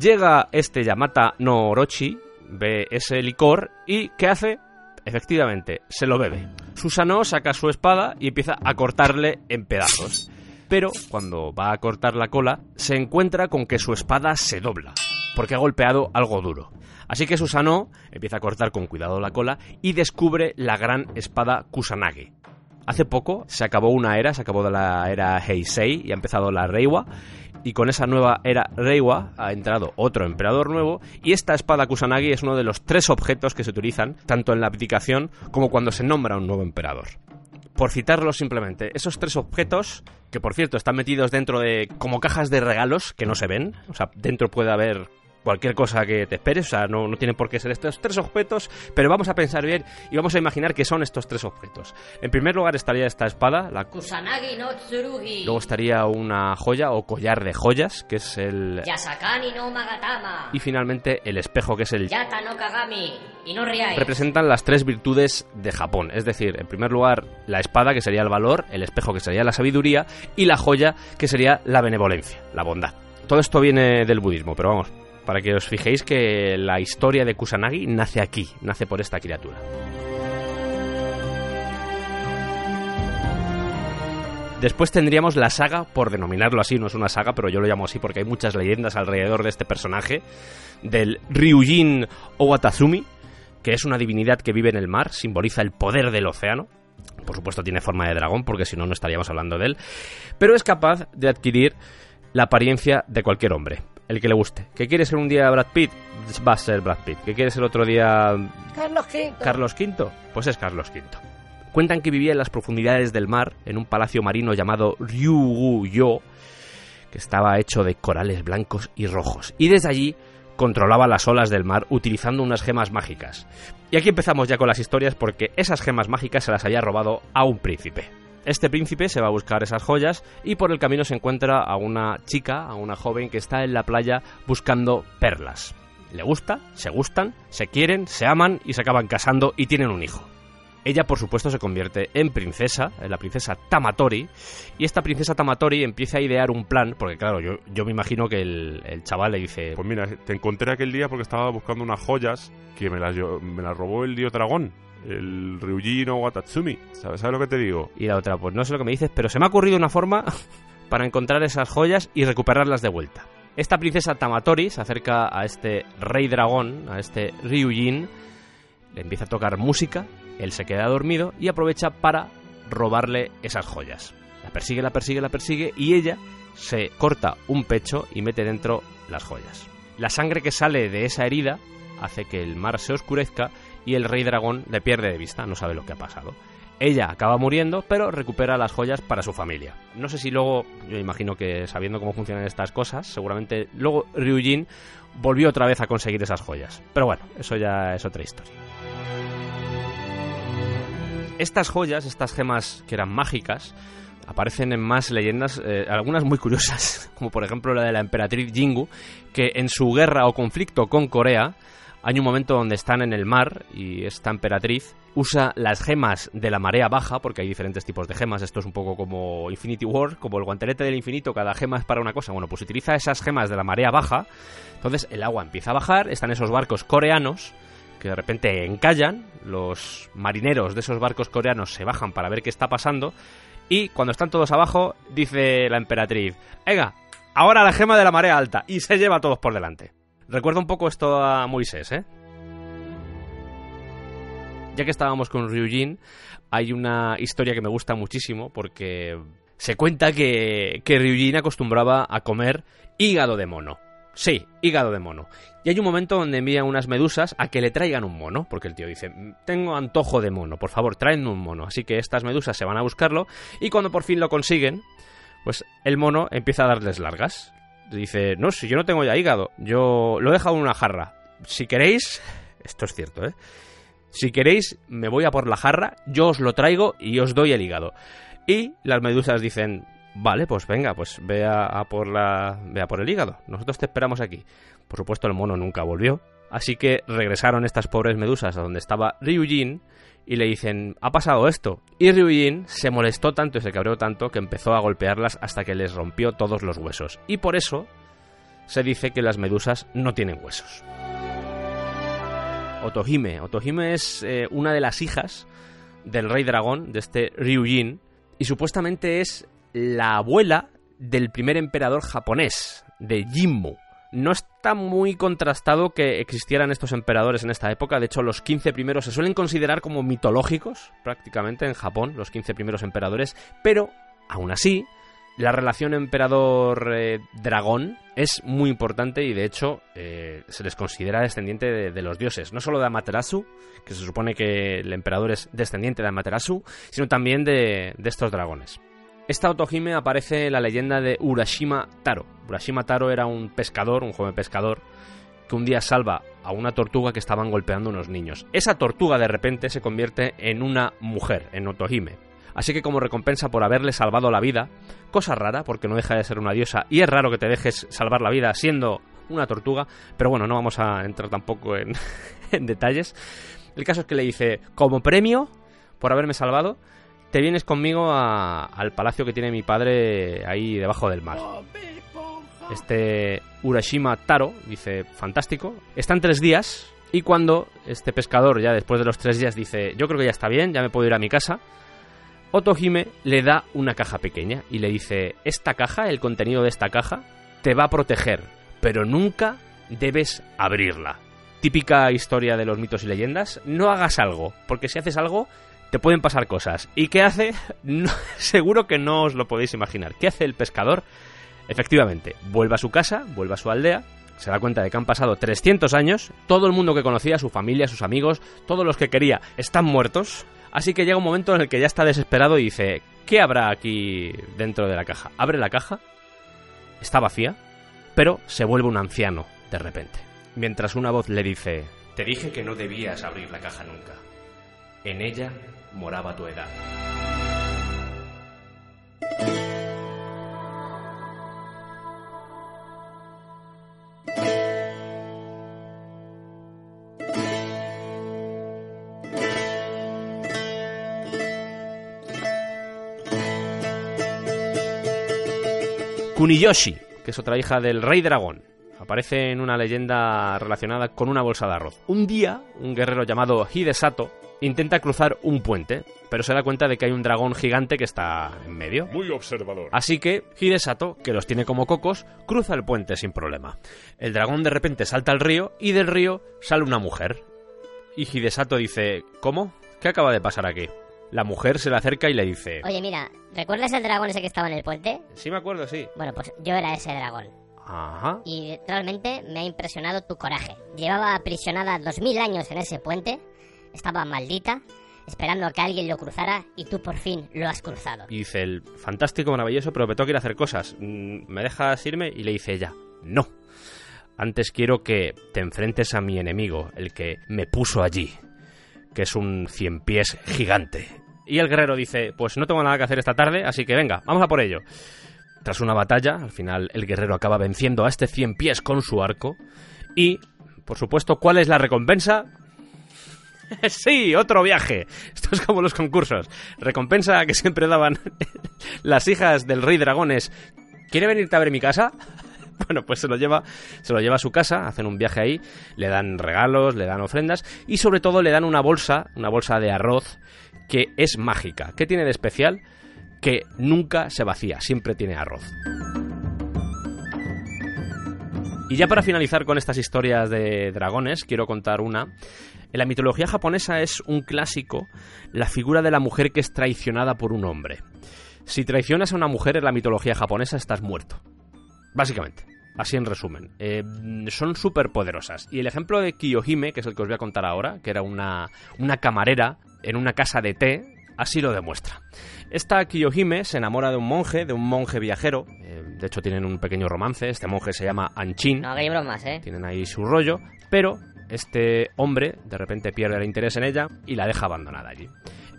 Speaker 1: Llega este Yamata no Orochi, ve ese licor y ¿qué hace? Efectivamente, se lo bebe. Susano saca su espada y empieza a cortarle en pedazos. Pero cuando va a cortar la cola, se encuentra con que su espada se dobla, porque ha golpeado algo duro. Así que Susano empieza a cortar con cuidado la cola y descubre la gran espada Kusanagi. Hace poco se acabó una era, se acabó la era Heisei y ha empezado la Reiwa. Y con esa nueva era Reiwa ha entrado otro emperador nuevo. Y esta espada Kusanagi es uno de los tres objetos que se utilizan tanto en la abdicación como cuando se nombra un nuevo emperador. Por citarlos simplemente, esos tres objetos, que por cierto están metidos dentro de como cajas de regalos que no se ven, o sea, dentro puede haber cualquier cosa que te esperes, o sea, no, no tienen por qué ser estos tres objetos, pero vamos a pensar bien y vamos a imaginar que son estos tres objetos. En primer lugar estaría esta espada, la
Speaker 3: Kusanagi no Tsurugi.
Speaker 1: Luego estaría una joya o collar de joyas, que es el...
Speaker 3: Yasakani no Magatama.
Speaker 1: Y finalmente el espejo, que es el...
Speaker 3: Yata no Kagami. Y no Riai.
Speaker 1: Representan las tres virtudes de Japón. Es decir, en primer lugar, la espada, que sería el valor, el espejo, que sería la sabiduría, y la joya, que sería la benevolencia, la bondad. Todo esto viene del budismo, pero vamos, para que os fijéis que la historia de Kusanagi nace aquí, nace por esta criatura. Después tendríamos la saga, por denominarlo así, no es una saga, pero yo lo llamo así porque hay muchas leyendas alrededor de este personaje, del Ryujin Owatazumi, que es una divinidad que vive en el mar, simboliza el poder del océano. Por supuesto tiene forma de dragón, porque si no, no estaríamos hablando de él. Pero es capaz de adquirir la apariencia de cualquier hombre, el que le guste. ¿Que quiere ser un día Brad Pitt? Va a ser Brad Pitt. ¿Que quiere ser otro día
Speaker 3: Carlos V.
Speaker 1: Carlos V? Pues es Carlos V. Cuentan que vivía en las profundidades del mar, en un palacio marino llamado Ryugu-yo, que estaba hecho de corales blancos y rojos. Y desde allí controlaba las olas del mar utilizando unas gemas mágicas. Y aquí empezamos ya con las historias porque esas gemas mágicas se las había robado a un príncipe. Este príncipe se va a buscar esas joyas y por el camino se encuentra a una chica, a una joven que está en la playa buscando perlas. Le gusta, se gustan, se quieren, se aman y se acaban casando y tienen un hijo. Ella, por supuesto, se convierte en princesa, en la princesa Tamatori, y esta princesa Tamatori empieza a idear un plan, porque claro, yo, yo me imagino que el, chaval le dice,
Speaker 2: Pues mira, te encontré aquel día porque estaba buscando unas joyas que me las, me las robó el dios dragón, el Ryujin no Watatsumi. ¿Sabes, ¿Sabes lo que te digo?
Speaker 1: y la otra, pues no sé lo que me dices, pero se me ha ocurrido una forma para encontrar esas joyas y recuperarlas de vuelta. Esta princesa Tamatori se acerca a este rey dragón, a este Ryujin, le empieza a tocar música, él se queda dormido y aprovecha para robarle esas joyas. La persigue, la persigue, la persigue y ella se corta un pecho y mete dentro las joyas. La sangre que sale de esa herida hace que el mar se oscurezca y el rey dragón le pierde de vista, no sabe lo que ha pasado. Ella acaba muriendo, pero recupera las joyas para su familia. No sé si luego, yo imagino que sabiendo cómo funcionan estas cosas, seguramente luego Ryujin volvió otra vez a conseguir esas joyas. Pero bueno, eso ya es otra historia. Estas joyas, estas gemas que eran mágicas, aparecen en más leyendas, eh, algunas muy curiosas, como por ejemplo la de la emperatriz Jingu, que en su guerra o conflicto con Corea, hay un momento donde están en el mar y esta emperatriz usa las gemas de la marea baja, porque hay diferentes tipos de gemas, esto es un poco como Infinity War, como el guantelete del infinito, cada gema es para una cosa, bueno, pues utiliza esas gemas de la marea baja, entonces el agua empieza a bajar, están esos barcos coreanos, que de repente encallan, los marineros de esos barcos coreanos se bajan para ver qué está pasando, y cuando están todos abajo, dice la emperatriz, venga, ahora la gema de la marea alta, y se lleva a todos por delante. Recuerda un poco esto a Moisés, ¿eh? Ya que estábamos con Ryujin, hay una historia que me gusta muchísimo porque se cuenta que, que Ryujin acostumbraba a comer hígado de mono. Sí, hígado de mono. Y hay un momento donde envía unas medusas a que le traigan un mono, porque el tío dice, tengo antojo de mono, por favor, tráenme un mono. Así que estas medusas se van a buscarlo y cuando por fin lo consiguen, pues el mono empieza a darles largas. Dice, no, si yo no tengo ya hígado, yo lo he dejado en una jarra. Si queréis, esto es cierto, ¿eh? Si queréis, me voy a por la jarra, yo os lo traigo y os doy el hígado. Y las medusas dicen, vale, pues venga, pues ve a, por la, ve a por el hígado. Nosotros te esperamos aquí. Por supuesto, el mono nunca volvió. Así que regresaron estas pobres medusas a donde estaba Ryujin y le dicen, ha pasado esto. Y Ryujin se molestó tanto y se cabreó tanto que empezó a golpearlas hasta que les rompió todos los huesos. Y por eso se dice que las medusas no tienen huesos. Otohime. Otohime es eh, una de las hijas del rey dragón, de este Ryujin, y supuestamente es la abuela del primer emperador japonés, de Jimmu. No está muy contrastado que existieran estos emperadores en esta época, de hecho los 15 primeros se suelen considerar como mitológicos prácticamente en Japón, los 15 primeros emperadores, pero aún así la relación emperador-dragón es muy importante y de hecho eh, se les considera descendiente de, los dioses, no solo de Amaterasu, que se supone que el emperador es descendiente de Amaterasu, sino también de estos dragones. Esta Otohime aparece en la leyenda de Urashima Taro. Urashima Taro era un pescador, un joven pescador, que un día salva a una tortuga que estaban golpeando unos niños. Esa tortuga de repente se convierte en una mujer, en Otohime. Así que como recompensa por haberle salvado la vida, cosa rara porque no deja de ser una diosa y es raro que te dejes salvar la vida siendo una tortuga, pero bueno, no vamos a entrar tampoco en, en detalles. El caso es que le dice, como premio por haberme salvado, te vienes conmigo a- al palacio que tiene mi padre ahí debajo del mar. Este Urashima Taro dice, fantástico, están tres días y cuando este pescador ya después de los tres días dice, yo creo que ya está bien, ya me puedo ir a mi casa, Otohime le da una caja pequeña y le dice, esta caja, el contenido de esta caja, te va a proteger, pero nunca debes abrirla. Típica historia de los mitos y leyendas, no hagas algo, porque si haces algo te pueden pasar cosas. ¿Y qué hace? Seguro que no os lo podéis imaginar. ¿Qué hace el pescador? Efectivamente, vuelve a su casa, vuelve a su aldea, se da cuenta de que han pasado 300 años, todo el mundo que conocía, su familia, sus amigos, todos los que quería, están muertos, así que llega un momento en el que ya está desesperado y dice, ¿qué habrá aquí dentro de la caja? Abre la caja, está vacía, pero se vuelve un anciano de repente, mientras una voz le dice, te dije que no debías abrir la caja nunca, en ella moraba tu edad. Kuniyoshi, que es otra hija del rey dragón. Aparece en una leyenda relacionada con una bolsa de arroz. Un día, un guerrero llamado Hidesato intenta cruzar un puente, pero se da cuenta de que hay un dragón gigante que está en medio.
Speaker 2: Muy observador.
Speaker 1: Así que Hidesato, que los tiene como cocos, cruza el puente sin problema. El dragón de repente salta al río y del río sale una mujer. Y Hidesato dice, ¿cómo? ¿Qué acaba de pasar aquí? La mujer se le acerca y le dice,
Speaker 3: Oye, mira, ¿recuerdas el dragón ese que estaba en el puente?
Speaker 1: sí me acuerdo, sí.
Speaker 3: Bueno, pues yo era ese dragón.
Speaker 1: Ajá.
Speaker 3: Y realmente me ha impresionado tu coraje. Llevaba aprisionada dos mil años en ese puente, estaba maldita, esperando a que alguien lo cruzara y tú por fin lo has cruzado.
Speaker 1: Y dice el fantástico, maravilloso, pero me tengo que ir a hacer cosas. Mm, ¿Me dejas irme? Y le dice ella, no. Antes quiero que te enfrentes a mi enemigo, el que me puso allí, que es un cien pies gigante. Y el guerrero dice, pues no tengo nada que hacer esta tarde, así que venga, vamos a por ello. Tras una batalla, al final el guerrero acaba venciendo a este cien pies con su arco. Y, por supuesto, ¿cuál es la recompensa? sí, otro viaje. Esto es como los concursos. Recompensa que siempre daban las hijas del rey dragones. ¿Quiere venirte a ver mi casa? Bueno, pues se lo lleva, se lo lleva a su casa, hacen un viaje ahí, le dan regalos, le dan ofrendas y sobre todo le dan una bolsa, una bolsa de arroz que es mágica. ¿Qué tiene de especial? Que nunca se vacía, siempre tiene arroz. Y ya para finalizar con estas historias de dragones, quiero contar una. En la mitología japonesa es un clásico la figura de la mujer que es traicionada por un hombre. Si traicionas a una mujer en la mitología japonesa estás muerto. Básicamente. Así en resumen. Eh, son súper poderosas. Y el ejemplo de Kiyohime, que es el que os voy a contar ahora, que era una, una camarera en una casa de té, así lo demuestra. Esta Kiyohime se enamora de un monje, de un monje viajero. De hecho, tienen un pequeño romance. Este monje se llama Anchin.
Speaker 3: No hagáis bromas, ¿eh?
Speaker 1: Tienen ahí su rollo. Pero este hombre de repente pierde el interés en ella y la deja abandonada allí.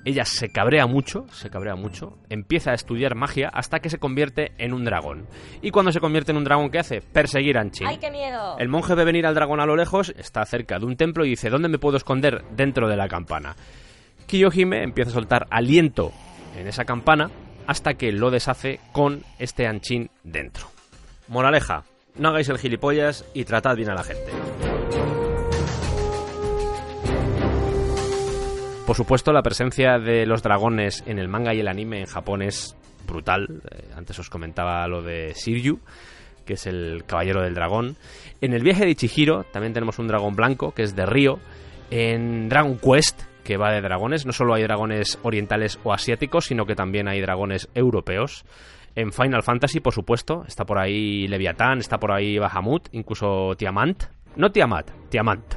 Speaker 1: Ella se cabrea mucho, se cabrea mucho, empieza a estudiar magia hasta que se convierte en un dragón. Y cuando se convierte en un dragón, ¿qué hace? Perseguir a Anchin.
Speaker 3: ¡Ay, qué miedo!
Speaker 1: El monje ve venir al dragón a lo lejos, está cerca de un templo y dice, ¿dónde me puedo esconder? Dentro de la campana. Kiyohime empieza a soltar aliento en esa campana hasta que lo deshace con este Anchin dentro. Moraleja, no hagáis el gilipollas y tratad bien a la gente. Por supuesto, la presencia de los dragones en el manga y el anime en Japón es brutal. Eh, Antes os comentaba lo de Shiryu, que es el caballero del dragón. En el viaje de Chihiro también tenemos un dragón blanco, que es de Río. En Dragon Quest, que va de dragones, no solo hay dragones orientales o asiáticos, sino que también hay dragones europeos. En Final Fantasy, por supuesto, está por ahí Leviatán, está por ahí Bahamut, incluso Tiamant. No Tiamat, Tiamant.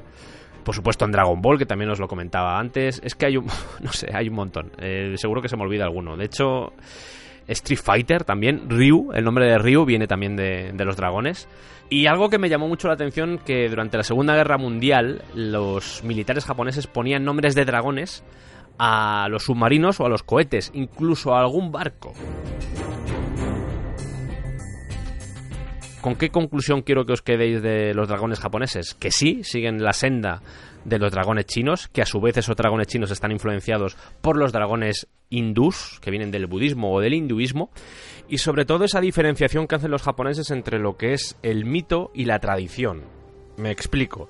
Speaker 1: Por supuesto en Dragon Ball, que también os lo comentaba antes. Es que hay un... no sé, hay un montón. Eh, seguro que se me olvida alguno. De hecho, Street Fighter también, Ryu, el nombre de Ryu viene también de, de los dragones. Y algo que me llamó mucho la atención que durante la Segunda Guerra Mundial los militares japoneses ponían nombres de dragones a los submarinos o a los cohetes, incluso a algún barco. ¿Con qué conclusión quiero que os quedéis de los dragones japoneses? Que sí, siguen la senda de los dragones chinos, que a su vez esos dragones chinos están influenciados por los dragones hindús, que vienen del budismo o del hinduismo, y sobre todo esa diferenciación que hacen los japoneses entre lo que es el mito y la tradición. Me explico.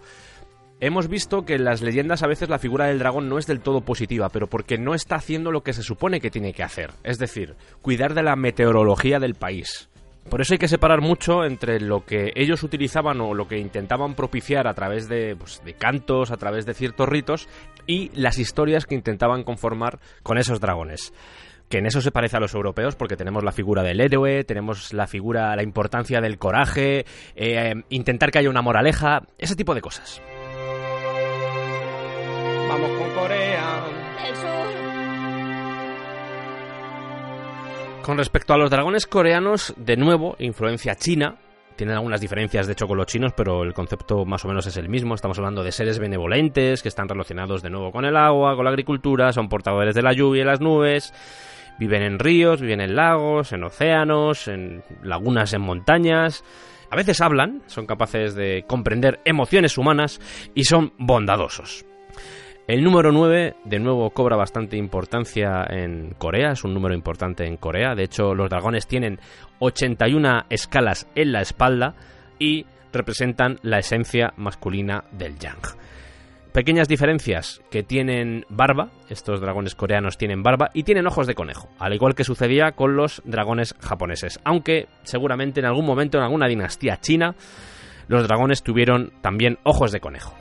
Speaker 1: Hemos visto que en las leyendas a veces la figura del dragón no es del todo positiva, pero porque no está haciendo lo que se supone que tiene que hacer, es decir, cuidar de la meteorología del país. Por eso hay que separar mucho entre lo que ellos utilizaban o lo que intentaban propiciar a través de, pues, de cantos, a través de ciertos ritos, y las historias que intentaban conformar con esos dragones que en eso se parece a los europeos porque tenemos la figura del héroe, tenemos la figura, la importancia del coraje, eh, intentar que haya una moraleja, ese tipo de cosas.
Speaker 4: Vamos con Corea.
Speaker 1: Con respecto a los dragones coreanos, de nuevo, influencia china. Tienen algunas diferencias, de hecho, con los chinos, pero el concepto más o menos es el mismo. Estamos hablando de seres benevolentes que están relacionados de nuevo con el agua, con la agricultura, son portadores de la lluvia y las nubes. Viven en ríos, viven en lagos, en océanos, en lagunas, en montañas. A veces hablan, son capaces de comprender emociones humanas y son bondadosos. El número 9, de nuevo, cobra bastante importancia en Corea, es un número importante en Corea. De hecho, los dragones tienen 81 escalas en la espalda y representan la esencia masculina del yang. Pequeñas diferencias que tienen barba, estos dragones coreanos tienen barba y tienen ojos de conejo, al igual que sucedía con los dragones japoneses, aunque seguramente en algún momento en alguna dinastía china los dragones tuvieron también ojos de conejo.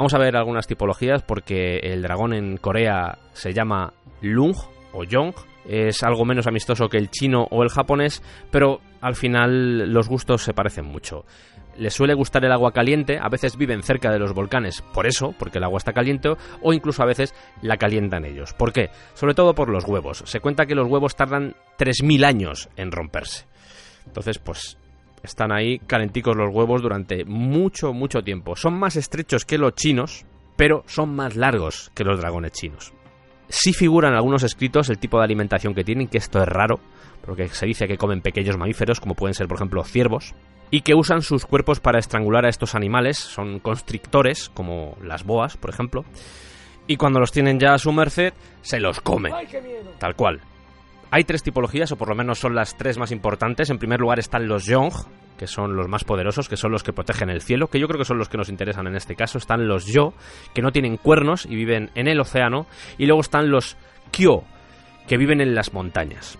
Speaker 1: Vamos a ver algunas tipologías porque el dragón en Corea se llama Lung o Yong. Es algo menos amistoso que el chino o el japonés, pero al final los gustos se parecen mucho. Les suele gustar el agua caliente, a veces viven cerca de los volcanes, por eso, porque el agua está caliente, o incluso a veces la calientan ellos. ¿Por qué? Sobre todo por los huevos. Se cuenta que los huevos tardan 3.000 años en romperse. Entonces, pues están ahí calenticos los huevos durante mucho, mucho tiempo. Son más estrechos que los chinos, pero son más largos que los dragones chinos. Sí figuran algunos escritos el tipo de alimentación que tienen, que esto es raro, porque se dice que comen pequeños mamíferos, como pueden ser, por ejemplo, ciervos, y que usan sus cuerpos para estrangular a estos animales, son constrictores, como las boas, por ejemplo, y cuando los tienen ya a su merced, se los comen, tal cual. Hay tres tipologías, o por lo menos son las tres más importantes. En primer lugar están los Yong, que son los más poderosos, que son los que protegen el cielo, que yo creo que son los que nos interesan en este caso. Están los Yo, que no tienen cuernos y viven en el océano. Y luego están los Kyo, que viven en las montañas.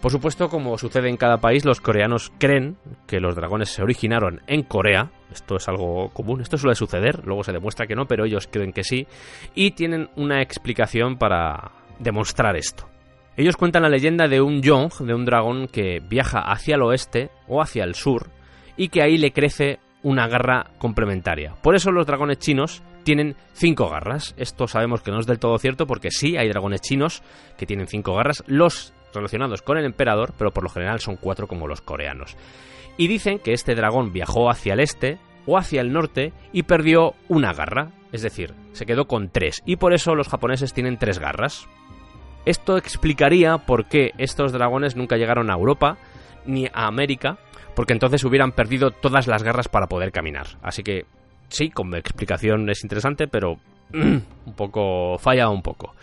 Speaker 1: Por supuesto, como sucede en cada país, los coreanos creen que los dragones se originaron en Corea. Esto es algo común, esto suele suceder, luego se demuestra que no, pero ellos creen que sí. Y tienen una explicación para demostrar esto. Ellos cuentan la leyenda de un Yong, de un dragón que viaja hacia el oeste o hacia el sur y que ahí le crece una garra complementaria. Por eso los dragones chinos tienen cinco garras. Esto sabemos que no es del todo cierto porque sí hay dragones chinos que tienen cinco garras, los relacionados con el emperador, pero por lo general son cuatro como los coreanos. Y dicen que este dragón viajó hacia el este o hacia el norte y perdió una garra, es decir, se quedó con tres y por eso los japoneses tienen tres garras. Esto explicaría por qué estos dragones nunca llegaron a Europa ni a América, porque entonces hubieran perdido todas las garras para poder caminar. Así que sí, como explicación es interesante, pero un poco falla un poco.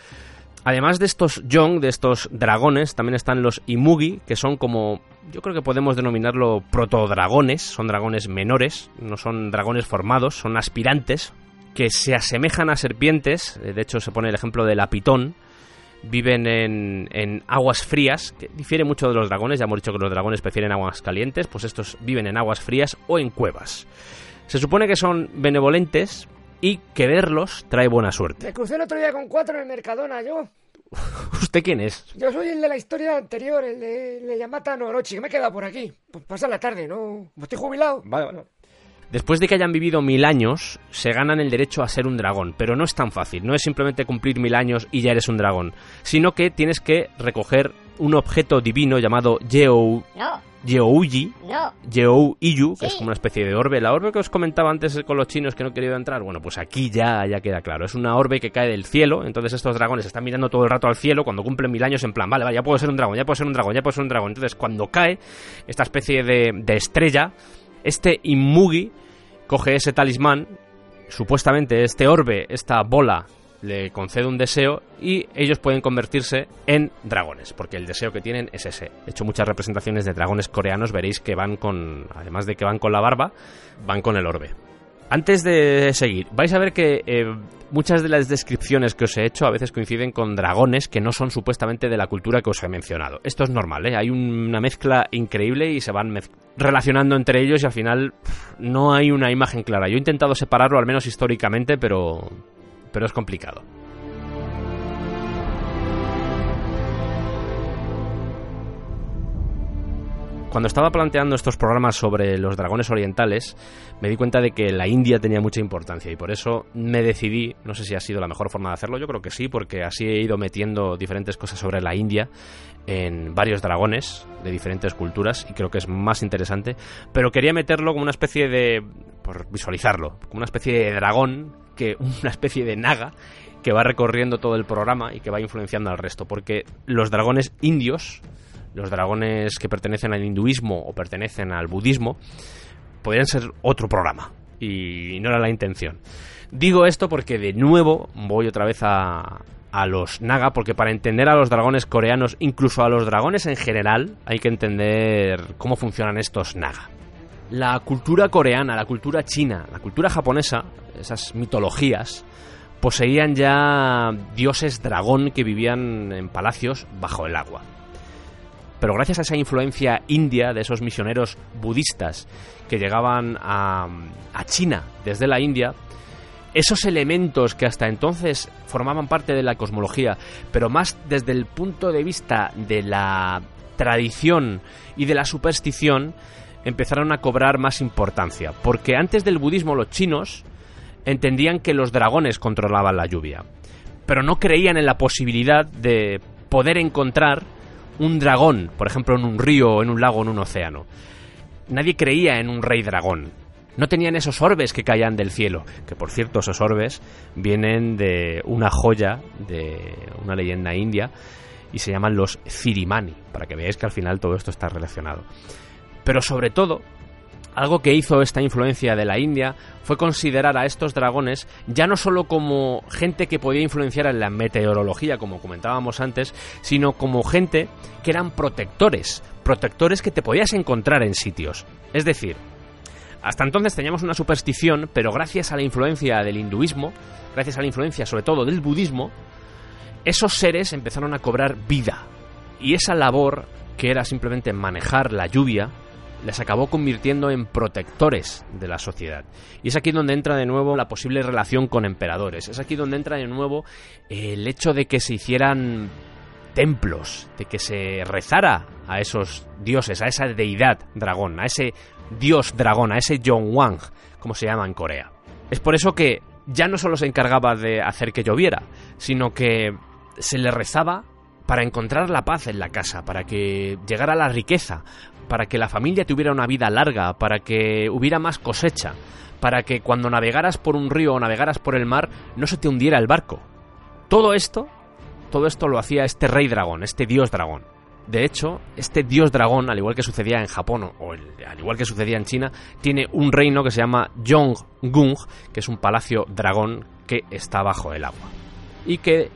Speaker 1: Además de estos Yong, de estos dragones, también están los Imugi, que son como, yo creo que podemos denominarlo protodragones, son dragones menores, no son dragones formados, son aspirantes, que se asemejan a serpientes, de hecho se pone el ejemplo del apitón, viven en, en, aguas frías, que difiere mucho de los dragones, ya hemos dicho que los dragones prefieren aguas calientes, pues estos viven en aguas frías o en cuevas. Se supone que son benevolentes y que verlos trae buena suerte.
Speaker 4: Me crucé el otro día con cuatro en el Mercadona, yo.
Speaker 1: ¿Usted quién es?
Speaker 4: Yo soy el de la historia anterior, el de, el de Yamata no Orochi, que me he quedado por aquí. Pues pasa la tarde, ¿no? ¿Estoy jubilado?
Speaker 1: Vale, vale. Después de que hayan vivido mil años, se ganan el derecho a ser un dragón, pero no es tan fácil, no es simplemente cumplir mil años y ya eres un dragón, sino que tienes que recoger un objeto divino llamado Yeo,
Speaker 3: No,
Speaker 1: Yeouyi,
Speaker 3: no.
Speaker 1: Yeo Iyu, que es como una especie de orbe. La orbe que os comentaba antes con los chinos que no quería entrar, bueno, pues aquí ya, ya queda claro. Es una orbe que cae del cielo, entonces estos dragones están mirando todo el rato al cielo cuando cumplen mil años en plan, vale, vale, ya puedo ser un dragón, ya puedo ser un dragón, ya puedo ser un dragón. Entonces cuando cae esta especie de, de estrella, este Inmugi coge ese talismán, supuestamente este orbe, esta bola, le concede un deseo y ellos pueden convertirse en dragones, porque el deseo que tienen es ese. He hecho muchas representaciones de dragones coreanos, veréis que van con, además de que van con la barba, van con el orbe. Antes de seguir, vais a ver que eh, muchas de las descripciones que os he hecho a veces coinciden con dragones que no son supuestamente de la cultura que os he mencionado. Esto es normal, ¿eh? hay una mezcla increíble y se van relacionando entre ellos y al final no hay una imagen clara. Yo he intentado separarlo, al menos históricamente, pero, pero es complicado. Cuando estaba planteando estos programas sobre los dragones orientales, me di cuenta de que la India tenía mucha importancia y por eso me decidí, no sé si ha sido la mejor forma de hacerlo, yo creo que sí, porque así he ido metiendo diferentes cosas sobre la India en varios dragones de diferentes culturas y creo que es más interesante, pero quería meterlo como una especie de, por visualizarlo, como una especie de dragón, que una especie de naga que va recorriendo todo el programa y que va influenciando al resto, porque los dragones indios, los dragones que pertenecen al hinduismo o pertenecen al budismo, podrían ser otro programa. Y no era la intención. Digo esto porque de nuevo voy otra vez a, a los Naga, porque para entender a los dragones coreanos, incluso a los dragones en general, hay que entender cómo funcionan estos Naga. La cultura coreana, la cultura china, la cultura japonesa, esas mitologías, poseían ya dioses dragón que vivían en palacios bajo el agua. Pero gracias a esa influencia india de esos misioneros budistas que llegaban a, a China desde la India, esos elementos que hasta entonces formaban parte de la cosmología, pero más desde el punto de vista de la tradición y de la superstición, empezaron a cobrar más importancia. Porque antes del budismo los chinos entendían que los dragones controlaban la lluvia, pero no creían en la posibilidad de poder encontrar un dragón, por ejemplo, en un río, en un lago, en un océano. Nadie creía en un rey dragón. No tenían esos orbes que caían del cielo, que por cierto esos orbes vienen de una joya de una leyenda india y se llaman los Cirimani, para que veáis que al final todo esto está relacionado. Pero sobre todo, algo que hizo esta influencia de la India fue considerar a estos dragones ya no solo como gente que podía influenciar en la meteorología, como comentábamos antes, sino como gente que eran protectores, protectores que te podías encontrar en sitios. Es decir, hasta entonces teníamos una superstición, pero gracias a la influencia del hinduismo, gracias a la influencia sobre todo del budismo, esos seres empezaron a cobrar vida. Y esa labor, que era simplemente manejar la lluvia, les acabó convirtiendo en protectores de la sociedad. Y es aquí donde entra de nuevo la posible relación con emperadores. Es aquí donde entra de nuevo el hecho de que se hicieran templos, de que se rezara a esos dioses, a esa deidad dragón, a ese dios dragón, a ese Yongwang, como se llama en Corea. Es por eso que ya no solo se encargaba de hacer que lloviera, sino que se le rezaba para encontrar la paz en la casa, para que llegara la riqueza, para que la familia tuviera una vida larga, para que hubiera más cosecha, para que cuando navegaras por un río o navegaras por el mar no se te hundiera el barco. Todo esto, todo esto lo hacía este rey dragón, este dios dragón. De hecho, este dios dragón, al igual que sucedía en Japón o al igual que sucedía en China, tiene un reino que se llama Yonggung, que es un palacio dragón que está bajo el agua. Y que,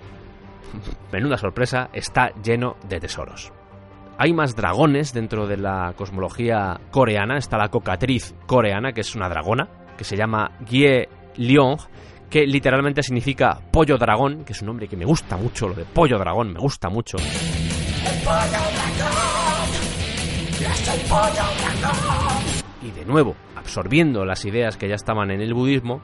Speaker 1: menuda sorpresa, está lleno de tesoros. Hay más dragones dentro de la cosmología coreana. Está la cocatriz coreana, que es una dragona, que se llama Gye Leong, que literalmente significa pollo dragón, que es un nombre que me gusta mucho, lo de pollo dragón me gusta mucho. Y de nuevo, absorbiendo las ideas que ya estaban en el budismo,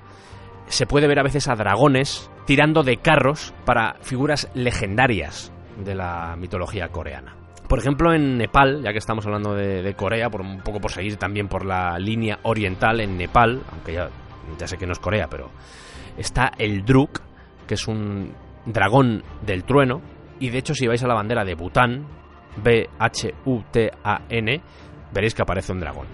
Speaker 1: se puede ver a veces a dragones tirando de carros para figuras legendarias de la mitología coreana. Por ejemplo, en Nepal, ya que estamos hablando de, Corea, por un poco por seguir también por la línea oriental en Nepal, aunque ya, ya sé que no es Corea, pero está el Druk, que es un dragón del trueno, y de hecho si vais a la bandera de Bután, B-H-U-T-A-N, veréis que aparece un dragón.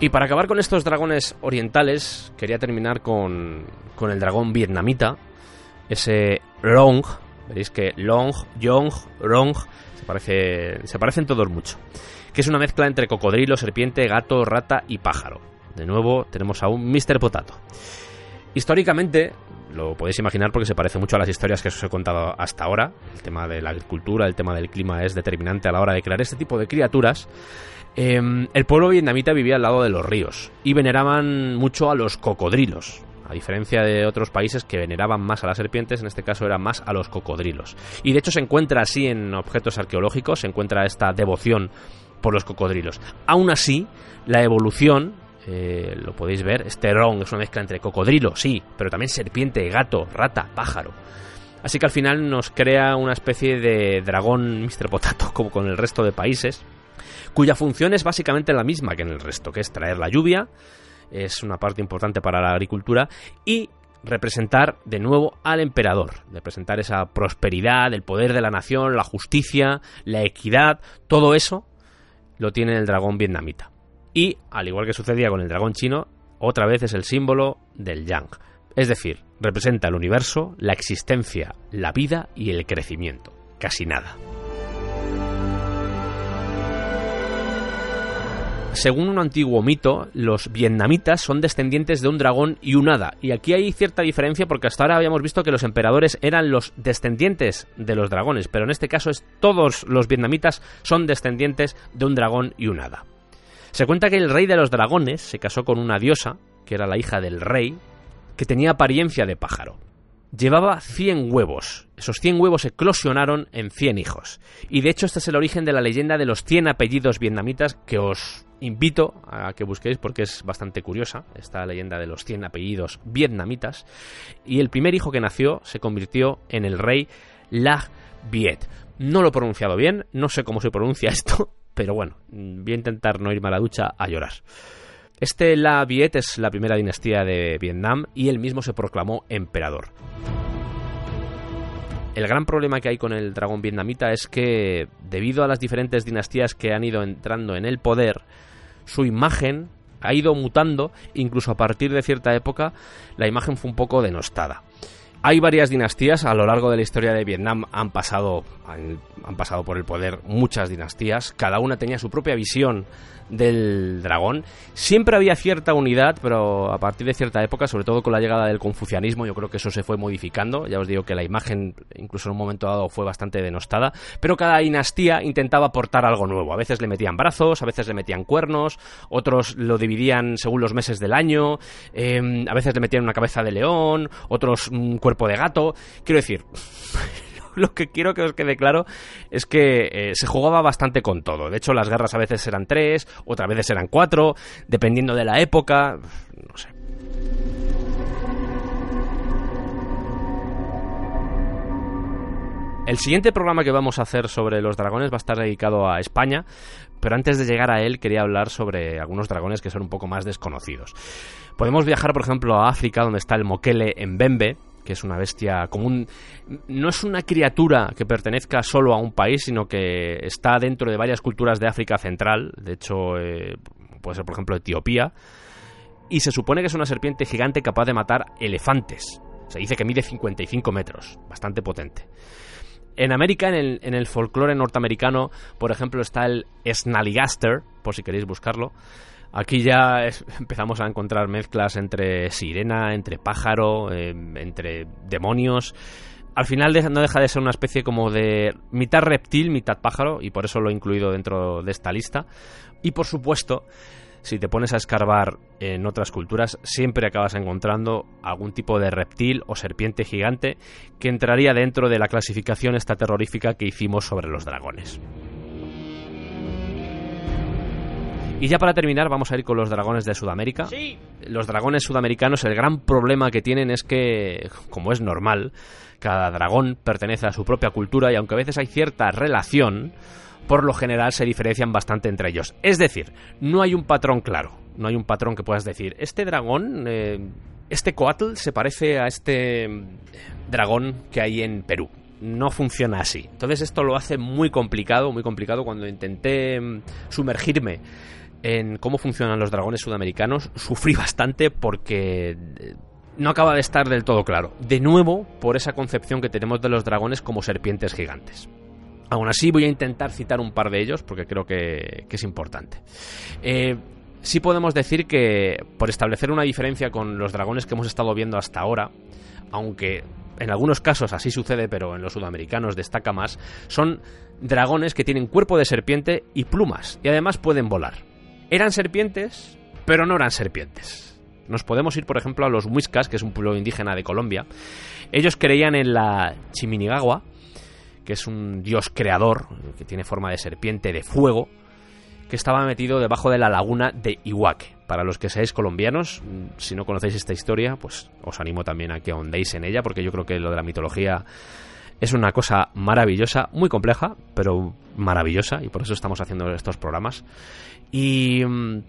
Speaker 1: Y para acabar con estos dragones orientales, quería terminar con, con el dragón vietnamita, ese Long. Veréis que Long, Yong, Rong, se, parece, se parecen todos mucho. Que es una mezcla entre cocodrilo, serpiente, gato, rata y pájaro. De nuevo tenemos a un Mr. Potato. Históricamente, lo podéis imaginar porque se parece mucho a las historias que os he contado hasta ahora. El tema de la agricultura, el tema del clima es determinante a la hora de crear este tipo de criaturas. Em, el pueblo vietnamita vivía al lado de los ríos y veneraban mucho a los cocodrilos. A diferencia de otros países que veneraban más a las serpientes, en este caso era más a los cocodrilos. Y de hecho se encuentra así en objetos arqueológicos, se encuentra esta devoción por los cocodrilos. Aún así, la evolución, eh, lo podéis ver, este ron es una mezcla entre cocodrilo, sí, pero también serpiente, gato, rata, pájaro. Así que al final nos crea una especie de dragón Mr. Potato, como con el resto de países, cuya función es básicamente la misma que en el resto, que es traer la lluvia, es una parte importante para la agricultura, y representar de nuevo al emperador, representar esa prosperidad, el poder de la nación, la justicia, la equidad, todo eso lo tiene el dragón vietnamita. Y, al igual que sucedía con el dragón chino, otra vez es el símbolo del yang. Es decir, representa el universo, la existencia, la vida y el crecimiento. Casi nada. Según un antiguo mito, los vietnamitas son descendientes de un dragón y un hada. Y aquí hay cierta diferencia porque hasta ahora habíamos visto que los emperadores eran los descendientes de los dragones, pero en este caso es todos los vietnamitas son descendientes de un dragón y un hada. Se cuenta que el rey de los dragones se casó con una diosa, que era la hija del rey, que tenía apariencia de pájaro. Llevaba 100 huevos. Esos 100 huevos eclosionaron en 100 hijos. Y de hecho este es el origen de la leyenda de los 100 apellidos vietnamitas que os invito a que busquéis porque es bastante curiosa esta leyenda de los 100 apellidos vietnamitas. Y el primer hijo que nació se convirtió en el rey Lag Viet. No lo he pronunciado bien, no sé cómo se pronuncia esto, pero bueno, voy a intentar no irme a la ducha a llorar. Este La Viet es la primera dinastía de Vietnam y él mismo se proclamó emperador. El gran problema que hay con el dragón vietnamita es que, debido a las diferentes dinastías que han ido entrando en el poder, su imagen ha ido mutando, incluso a partir de cierta época la imagen fue un poco denostada. Hay varias dinastías a lo largo de la historia de Vietnam han pasado han, han, pasado por el poder muchas dinastías, cada una tenía su propia visión del dragón. Siempre había cierta unidad, pero a partir de cierta época, sobre todo con la llegada del confucianismo, yo creo que eso se fue modificando. Ya os digo que la imagen, incluso en un momento dado, fue bastante denostada. Pero cada dinastía intentaba aportar algo nuevo. A veces le metían brazos, a veces le metían cuernos, otros lo dividían según los meses del año, eh, a veces le metían una cabeza de león, otros un cuerpo de gato. Quiero decir. lo que quiero que os quede claro es que eh, se jugaba bastante con todo. De hecho, las guerras a veces eran tres, otras veces eran cuatro, dependiendo de la época. No sé. El siguiente programa que vamos a hacer sobre los dragones va a estar dedicado a España, pero antes de llegar a él quería hablar sobre algunos dragones que son un poco más desconocidos. Podemos viajar, por ejemplo, a África, donde está el Mokele en Bembe, que es una bestia común. No es una criatura que pertenezca solo a un país, sino que está dentro de varias culturas de África Central. De hecho, eh, puede ser, por ejemplo, Etiopía. Y se supone que es una serpiente gigante capaz de matar elefantes. Se dice que mide 55 metros, bastante potente. En América, en el, en el folclore norteamericano, por ejemplo, está el Snallygaster, por si queréis buscarlo. Aquí ya empezamos a encontrar mezclas entre sirena, entre pájaro, eh, entre demonios. Al final no deja de ser una especie como de mitad reptil, mitad pájaro, y por eso lo he incluido dentro de esta lista. Y por supuesto, si te pones a escarbar en otras culturas, siempre acabas encontrando algún tipo de reptil o serpiente gigante que entraría dentro de la clasificación esta terrorífica que hicimos sobre los dragones. Y ya para terminar, vamos a ir con los dragones de Sudamérica.
Speaker 3: Sí.
Speaker 1: Los dragones sudamericanos, el gran problema que tienen es que, como es normal, cada dragón pertenece a su propia cultura y aunque a veces hay cierta relación, por lo general se diferencian bastante entre ellos. Es decir, no hay un patrón claro. No hay un patrón que puedas decir, este dragón, eh, este coatl se parece a este dragón que hay en Perú. no funciona así. Entonces esto lo hace muy complicado, muy complicado cuando intenté mm, sumergirme en cómo funcionan los dragones sudamericanos, sufrí bastante porque eh, no acaba de estar del todo claro. De nuevo, por esa concepción que tenemos de los dragones como serpientes gigantes. Aún así, voy a intentar citar un par de ellos porque creo que, es importante. Eh, sí podemos decir que, por establecer una diferencia con los dragones que hemos estado viendo hasta ahora, aunque en algunos casos así sucede, pero en los sudamericanos destaca más, son dragones que tienen cuerpo de serpiente y plumas, y además pueden volar. Eran serpientes, pero no eran serpientes. Nos podemos ir, por ejemplo, a los Muiscas, que es un pueblo indígena de Colombia. Ellos creían en la Chiminigagua, que es un dios creador, que tiene forma de serpiente de fuego, que estaba metido debajo de la laguna de Iguaque. Para los que seáis colombianos, si no conocéis esta historia, pues os animo también a que ahondéis en ella, porque yo creo que lo de la mitología es una cosa maravillosa, muy compleja, pero maravillosa, y por eso estamos haciendo estos programas. Y mm,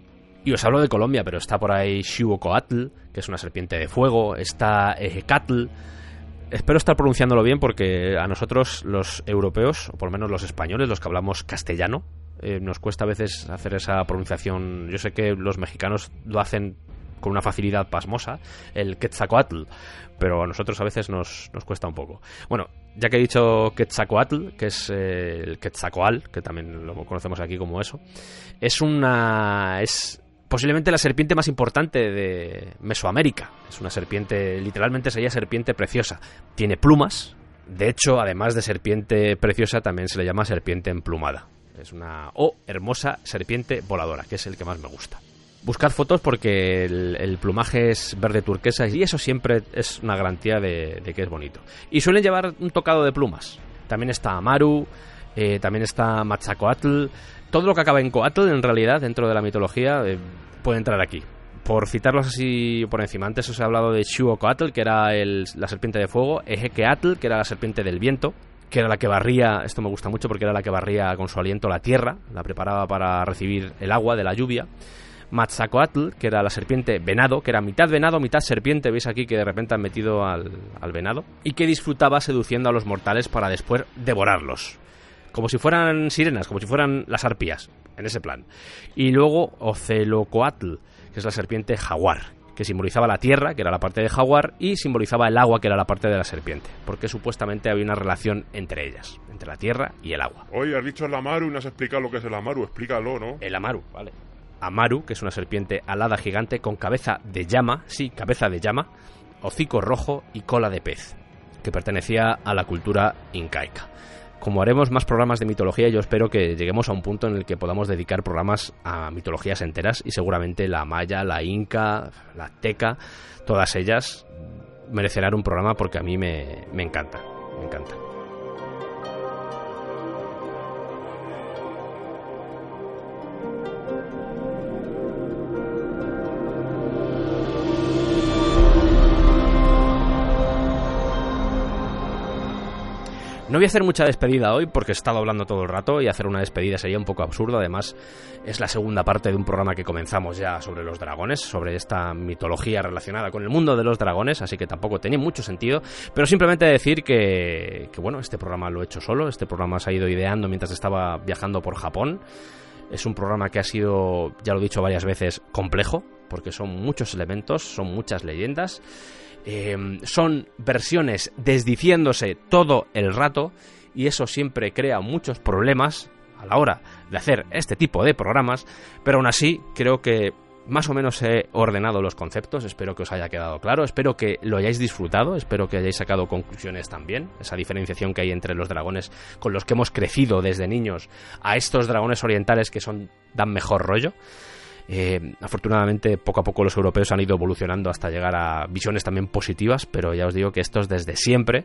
Speaker 1: y os hablo de Colombia, pero está por ahí Xiuocoatl, que es una serpiente de fuego, está Ejecatl. Espero estar pronunciándolo bien porque a nosotros los europeos, o por lo menos los españoles, los que hablamos castellano, eh, nos cuesta a veces hacer esa pronunciación. Yo sé que los mexicanos lo hacen con una facilidad pasmosa, el Quetzalcoatl, pero a nosotros a veces nos, cuesta un poco. Bueno, ya que he dicho Quetzalcoatl, que es eh, el Quetzalcoatl, que también lo conocemos aquí como eso, es una... es posiblemente la serpiente más importante de Mesoamérica. Es una serpiente, literalmente sería serpiente preciosa. Tiene plumas. De hecho, además de serpiente preciosa, también se le llama serpiente emplumada. Es una o hermosa serpiente voladora, que es el que más me gusta. Buscar fotos porque el, plumaje es verde turquesa y eso siempre es una garantía de, que es bonito. Y suelen llevar un tocado de plumas. También está Amaru, eh, también está Machacoatl, todo lo que acaba en coatl, en realidad, dentro de la mitología, eh, puede entrar aquí. Por citarlos así por encima, antes os he hablado de Shuocoatl, que era la serpiente de fuego, Ejequeatl, que era la serpiente del viento, que era la que barría, esto me gusta mucho porque era la que barría con su aliento la tierra, la preparaba para recibir el agua de la lluvia. Matzacoatl, que era la serpiente venado, que era mitad venado, mitad serpiente, veis aquí que de repente han metido al, al venado, y que disfrutaba seduciendo a los mortales para después devorarlos como si fueran sirenas, como si fueran las arpías, en ese plan. Y luego Ocelocoatl, que es la serpiente jaguar, que simbolizaba la tierra, que era la parte de jaguar, y simbolizaba el agua, que era la parte de la serpiente, porque supuestamente había una relación entre ellas, entre la tierra y el agua.
Speaker 2: Oye, has dicho el Amaru y no has explicado lo que es el Amaru, explícalo, ¿no?
Speaker 1: El Amaru, vale. Amaru, que es una serpiente alada gigante con cabeza de llama, sí, cabeza de llama, hocico rojo y cola de pez, que pertenecía a la cultura incaica como haremos más programas de mitología, yo espero que lleguemos a un punto en el que podamos dedicar programas a mitologías enteras y seguramente la maya, la inca, la teca, todas ellas merecerán un programa porque a mí me, me encanta, me encanta. No voy a hacer mucha despedida hoy porque he estado hablando todo el rato y hacer una despedida sería un poco absurdo. Además, es la segunda parte de un programa que comenzamos ya sobre los dragones, sobre esta mitología relacionada con el mundo de los dragones, así que tampoco tenía mucho sentido. Pero simplemente decir que, bueno, este programa lo he hecho solo, este programa se ha ido ideando mientras estaba viajando por Japón. Es un programa que ha sido, ya lo he dicho varias veces, complejo, porque son muchos elementos, son muchas leyendas Em, son versiones desdiciéndose todo el rato y eso siempre crea muchos problemas a la hora de hacer este tipo de programas, pero aún así creo que más o menos he ordenado los conceptos, espero que os haya quedado claro, espero que lo hayáis disfrutado, espero que hayáis sacado conclusiones también, esa diferenciación que hay entre los dragones con los que hemos crecido desde niños a estos dragones orientales que son dan mejor rollo. Eh, afortunadamente, poco a poco los europeos han ido evolucionando hasta llegar a visiones también positivas, pero ya os digo que estos desde siempre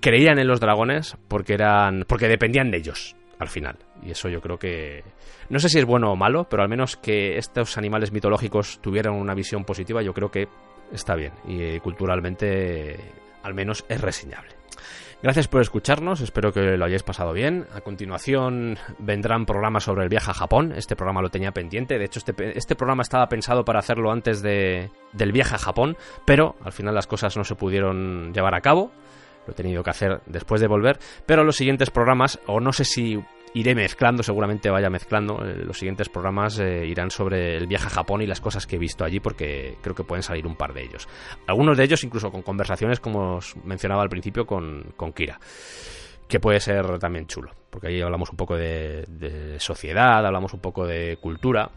Speaker 1: creían en los dragones porque eran porque dependían de ellos al final. Y eso yo creo que no sé si es bueno o malo, pero al menos que estos animales mitológicos tuvieran una visión positiva, yo creo que está bien y culturalmente al menos es reseñable. Gracias por escucharnos, espero que lo hayáis pasado bien. A continuación vendrán programas sobre el viaje a Japón. Este programa lo tenía pendiente. De hecho, este, este programa estaba pensado para hacerlo antes de, del viaje a Japón, pero al final las cosas no se pudieron llevar a cabo. Lo he tenido que hacer después de volver. Pero los siguientes programas, o no sé si iré mezclando, seguramente vaya mezclando. eh, los siguientes programas eh, irán sobre el viaje a Japón y las cosas que he visto allí, porque creo que pueden salir un par de ellos. Algunos de ellos incluso con conversaciones, como os mencionaba al principio, con, con Kira. Que puede ser también chulo, porque ahí hablamos un poco de, de sociedad, hablamos un poco de cultura,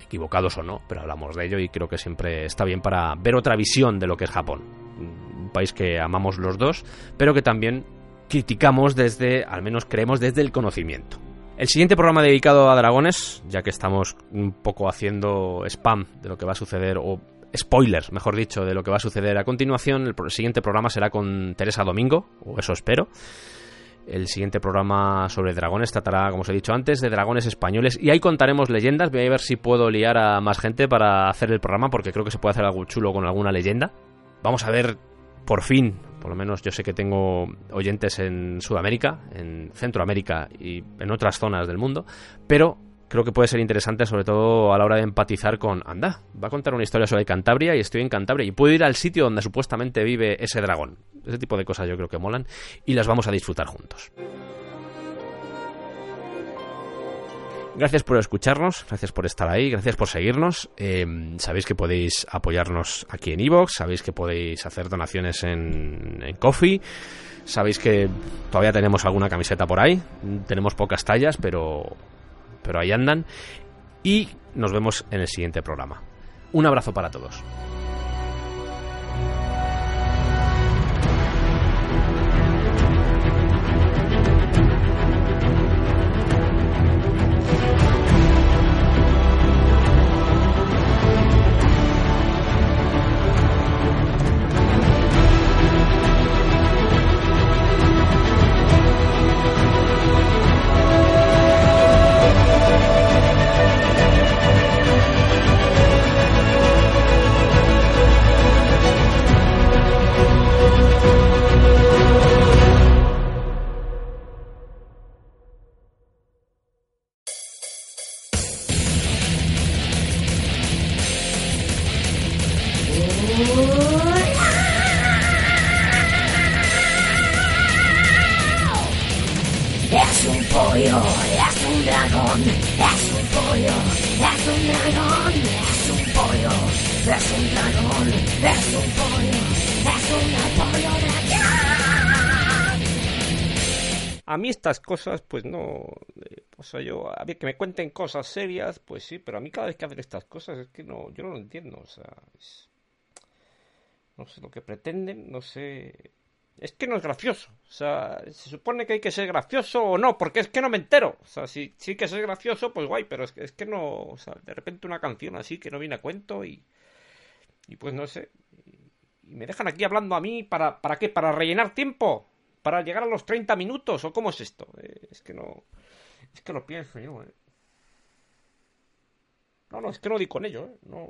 Speaker 1: equivocados o no, pero hablamos de ello y creo que siempre está bien para ver otra visión de lo que es Japón. Un país que amamos los dos, pero que también criticamos desde, al menos creemos, desde el conocimiento. El siguiente programa dedicado a dragones, ya que estamos un poco haciendo spam de lo que va a suceder, o spoilers, mejor dicho, de lo que va a suceder a continuación, el siguiente programa será con Teresa Domingo, o eso espero. El siguiente programa sobre dragones tratará, como os he dicho antes, de dragones españoles. Y ahí contaremos leyendas. Voy a ver si puedo liar a más gente para hacer el programa, porque creo que se puede hacer algo chulo con alguna leyenda. Vamos a ver, por fin, por lo menos yo sé que tengo oyentes en Sudamérica, en Centroamérica y en otras zonas del mundo, pero creo que puede ser interesante sobre todo a la hora de empatizar con, anda, va a contar una historia sobre Cantabria y estoy en Cantabria y puedo ir al sitio donde supuestamente vive ese dragón. Ese tipo de cosas yo creo que molan y las vamos a disfrutar juntos. Gracias por escucharnos, gracias por estar ahí, gracias por seguirnos. Eh, sabéis que podéis apoyarnos aquí en Evox, sabéis que podéis hacer donaciones en, Coffee, sabéis que todavía tenemos alguna camiseta por ahí, tenemos pocas tallas, pero, pero ahí andan. Y nos vemos en el siguiente programa. Un abrazo para todos. Estas cosas, pues no. eh, O sea, yo. A ver, que me cuenten cosas serias, pues sí, pero a mí cada vez que hacen estas cosas es que no. Yo no lo entiendo, o sea. es- no sé lo que pretenden, no sé. Es que no es gracioso. O sea, se supone que hay que ser gracioso o no, porque es que no me entero. O sea, si sí que ser gracioso, pues guay, pero es que, es que no. O sea, de repente una canción así que no viene a cuento y. Y pues no sé. Y me dejan aquí hablando a mí para, ¿para qué? ¿Para rellenar tiempo? ¿Para llegar a los 30 minutos? ¿O cómo es esto? Eh, es que no... Es que lo pienso yo, eh. No, no, es que no di con ello, eh. No...